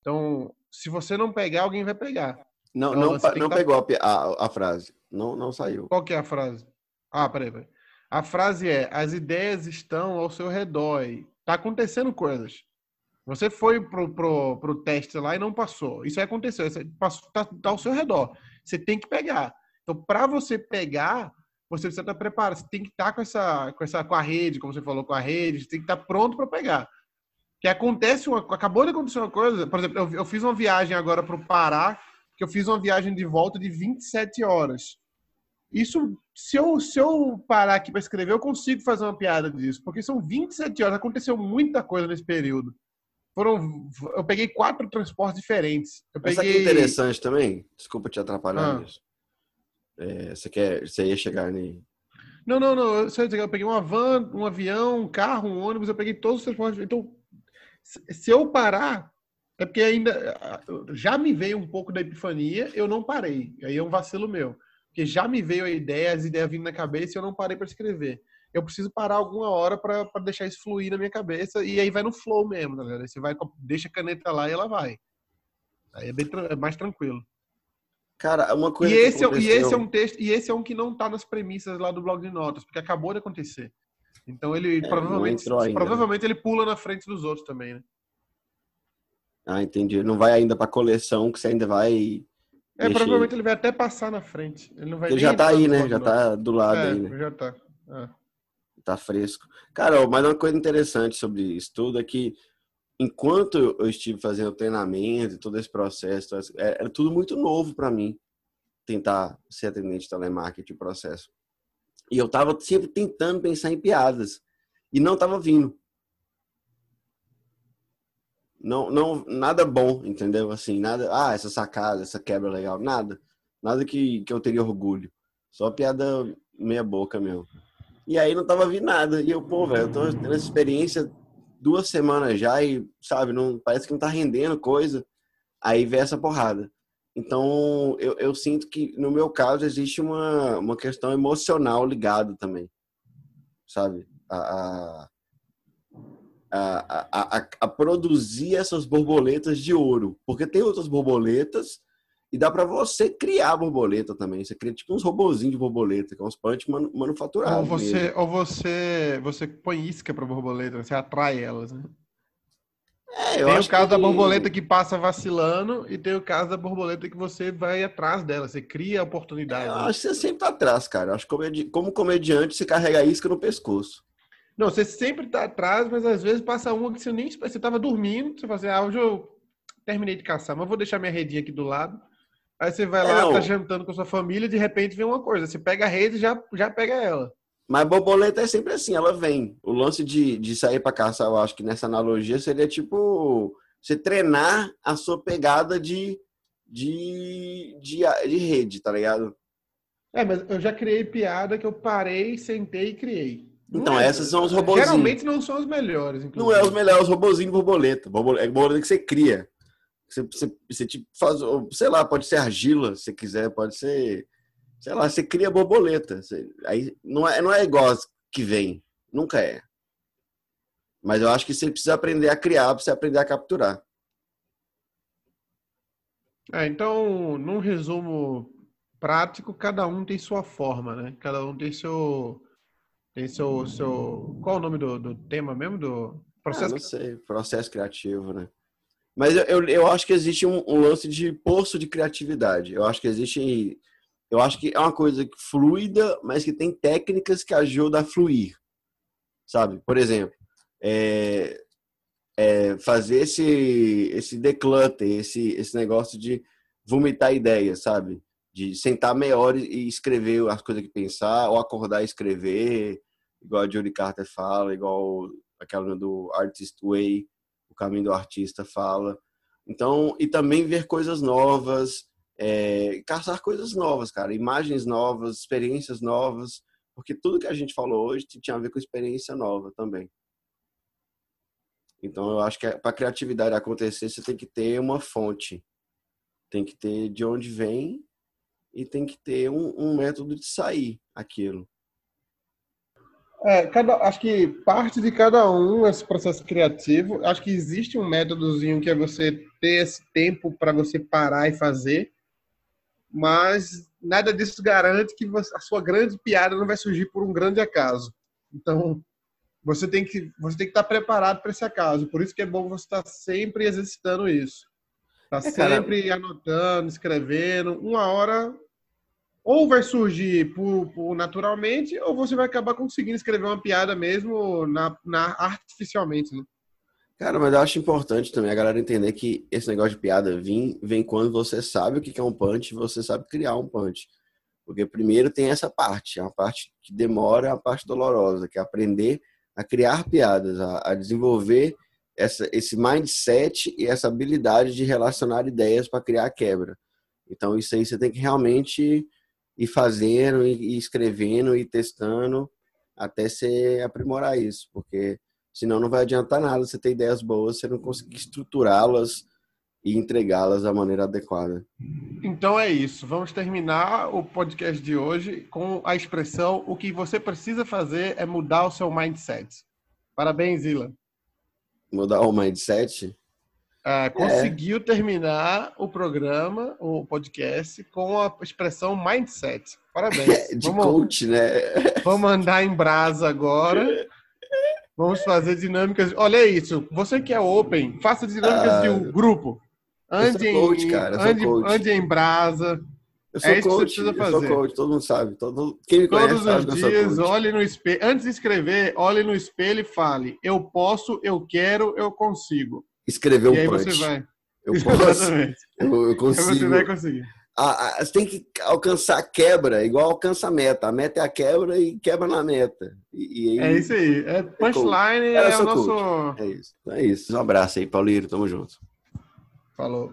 então, se você não pegar, alguém vai pegar. Não, então, não, não pegou a, a, a, frase. Não, não saiu. Qual que é a frase? Ah, peraí, peraí. A frase é: as ideias estão ao seu redor. E tá acontecendo coisas. Você foi pro, pro, pro teste lá e não passou. Isso aí aconteceu. Isso passou, tá, tá ao seu redor. Você tem que pegar. Então, para você pegar, você precisa estar preparado. Você tem que estar com essa, com essa, com a rede, como você falou, com a rede. Você tem que estar pronto para pegar. Que acontece uma, acabou de acontecer uma coisa. Por exemplo, eu, eu fiz uma viagem agora para o Pará, que eu fiz uma viagem de volta de 27 horas. Isso, se eu, se eu parar aqui para escrever, eu consigo fazer uma piada disso, porque são 27 horas. Aconteceu muita coisa nesse período. Foram, eu peguei quatro transportes diferentes. Eu peguei... Mas interessante também? Desculpa te atrapalhar ah. É, você, quer, você ia chegar nem. Não, não, não. Eu, eu peguei uma van, um avião, um carro, um ônibus, eu peguei todos os transportes. Então, se eu parar, é porque ainda já me veio um pouco da epifania, eu não parei. Aí é um vacilo meu. Porque já me veio a ideia, as ideias vindo na cabeça e eu não parei para escrever eu preciso parar alguma hora para deixar isso fluir na minha cabeça e aí vai no flow mesmo, tá ligado? Você vai, deixa a caneta lá e ela vai. Aí é, bem, é mais tranquilo. Cara, uma coisa. E esse, é, e esse é um texto, e esse é um que não tá nas premissas lá do blog de notas, porque acabou de acontecer. Então ele é, provavelmente, né? provavelmente ele pula na frente dos outros também, né? Ah, entendi. Não vai ainda para coleção que você ainda vai. É, provavelmente ele vai até passar na frente. Ele não vai Ele já tá aí, né? Já tá do lado é, aí, né? Já tá. É tá fresco. Cara, mas uma coisa interessante sobre isso tudo é que enquanto eu estive fazendo treinamento e todo esse processo, é, era tudo muito novo para mim tentar ser atendente de telemarketing processo. E eu tava sempre tentando pensar em piadas e não tava vindo. Não, não, nada bom, entendeu? Assim, nada, ah, essa sacada, essa quebra legal, nada. Nada que, que eu teria orgulho. Só piada meia boca mesmo. E aí não tava vindo nada. E eu, pô, velho, eu tô tendo essa experiência duas semanas já e, sabe, não, parece que não tá rendendo coisa. Aí vem essa porrada. Então, eu, eu sinto que, no meu caso, existe uma, uma questão emocional ligada também. Sabe? A, a, a, a, produzir essas borboletas de ouro. Porque tem outras borboletas e dá para você criar borboleta também. Você cria tipo uns robozinhos de borboleta, que é uns punch manufaturados. Ou você, ou você, você põe isca para borboleta, você atrai elas, né? É, tem o caso que... da borboleta que passa vacilando e tem o caso da borboleta que você vai atrás dela, você cria a oportunidade. É, eu acho que você sempre tá atrás, cara. Eu acho que comedi... como comediante você carrega a isca no pescoço. Não, você sempre tá atrás, mas às vezes passa uma que você nem você tava dormindo, você fala assim, ah, hoje eu terminei de caçar, mas vou deixar minha redinha aqui do lado. Aí você vai lá, não. tá jantando com a sua família, de repente vem uma coisa. Você pega a rede e já, já pega ela. Mas borboleta é sempre assim, ela vem. O lance de, de sair para caçar, eu acho que nessa analogia seria tipo você treinar a sua pegada de, de, de, de rede, tá ligado? É, mas eu já criei piada que eu parei, sentei e criei. Então, é, essas são os robozinhos. Geralmente não são os melhores, inclusive. Não é os melhores, os robozinhos borboleta. É borboleta que você cria. Você, você, você tipo faz, sei lá, pode ser argila, se quiser, pode ser, sei lá, você cria borboleta. Você, aí não é, não é igual que vem, nunca é. Mas eu acho que você precisa aprender a criar, precisa aprender a capturar. É, então, num resumo prático, cada um tem sua forma, né? Cada um tem seu. Tem seu. seu... Qual o nome do, do tema mesmo? Do processo? Ah, não sei, processo criativo, né? Mas eu, eu, eu acho que existe um, um, lance de poço de criatividade. Eu acho que existe. Eu acho que é uma coisa fluida, mas que tem técnicas que ajudam a fluir. Sabe? Por exemplo, é, é fazer esse, esse declutter, esse, esse negócio de vomitar ideias, sabe? De sentar meia hora e escrever as coisas que pensar, ou acordar e escrever, igual a Judy Carter fala, igual aquela do Artist Way, o caminho do artista fala. Então, e também ver coisas novas, é, caçar coisas novas, cara, imagens novas, experiências novas, porque tudo que a gente falou hoje tinha a ver com experiência nova também. Então, eu acho que para a criatividade acontecer, você tem que ter uma fonte. Tem que ter de onde vem e tem que ter um, um método de sair aquilo. É, cada, acho que parte de cada um esse processo criativo. Acho que existe um métodozinho que é você ter esse tempo para você parar e fazer, mas nada disso garante que a sua grande piada não vai surgir por um grande acaso. Então, você tem que você tem que estar preparado para esse acaso. Por isso que é bom você estar sempre exercitando isso. Tá é, sempre cara... anotando, escrevendo. Uma hora ou vai surgir por, por, naturalmente, ou você vai acabar conseguindo escrever uma piada mesmo na, na artificialmente, né? Cara, mas eu acho importante também a galera entender que esse negócio de piada vem, vem quando você sabe o que é um punch, você sabe criar um punch. Porque primeiro tem essa parte, é uma parte que demora, é a parte dolorosa, que é aprender a criar piadas, a, a desenvolver essa, esse mindset e essa habilidade de relacionar ideias para criar quebra. Então, isso aí você tem que realmente ir fazendo, e escrevendo, e testando até você aprimorar isso, porque senão não vai adiantar nada você ter ideias boas, você não conseguir estruturá-las e entregá-las da maneira adequada. Então é isso. Vamos terminar o podcast de hoje com a expressão: o que você precisa fazer é mudar o seu mindset. Parabéns, Ilan. Mudar o mindset? É, conseguiu é. terminar o programa, o podcast, com a expressão mindset. Parabéns. de vamos, coach, né? Vamos andar em brasa agora. Vamos fazer dinâmicas. Olha isso. Você que é open, faça dinâmicas ah, de um grupo. Ande, coach, em, cara, ande, ande em brasa. Eu sou é coach, eu fazer. sou coach, todo mundo sabe. Todo, quem me Todos conhece os dias, olhe no espelho. Antes de escrever, olhe no espelho e fale: Eu posso, eu quero, eu consigo. Escrever um e aí punch. você vai. Eu posso. Exatamente. Eu, eu consigo. Aí você vai conseguir. A, a, você tem que alcançar a quebra, igual alcança a meta. A meta é a quebra e quebra na meta. E, e aí, é isso aí. É, é punchline é, é o nosso. Coach. É isso. É isso. Um abraço aí, Paulinho. Tamo junto. Falou.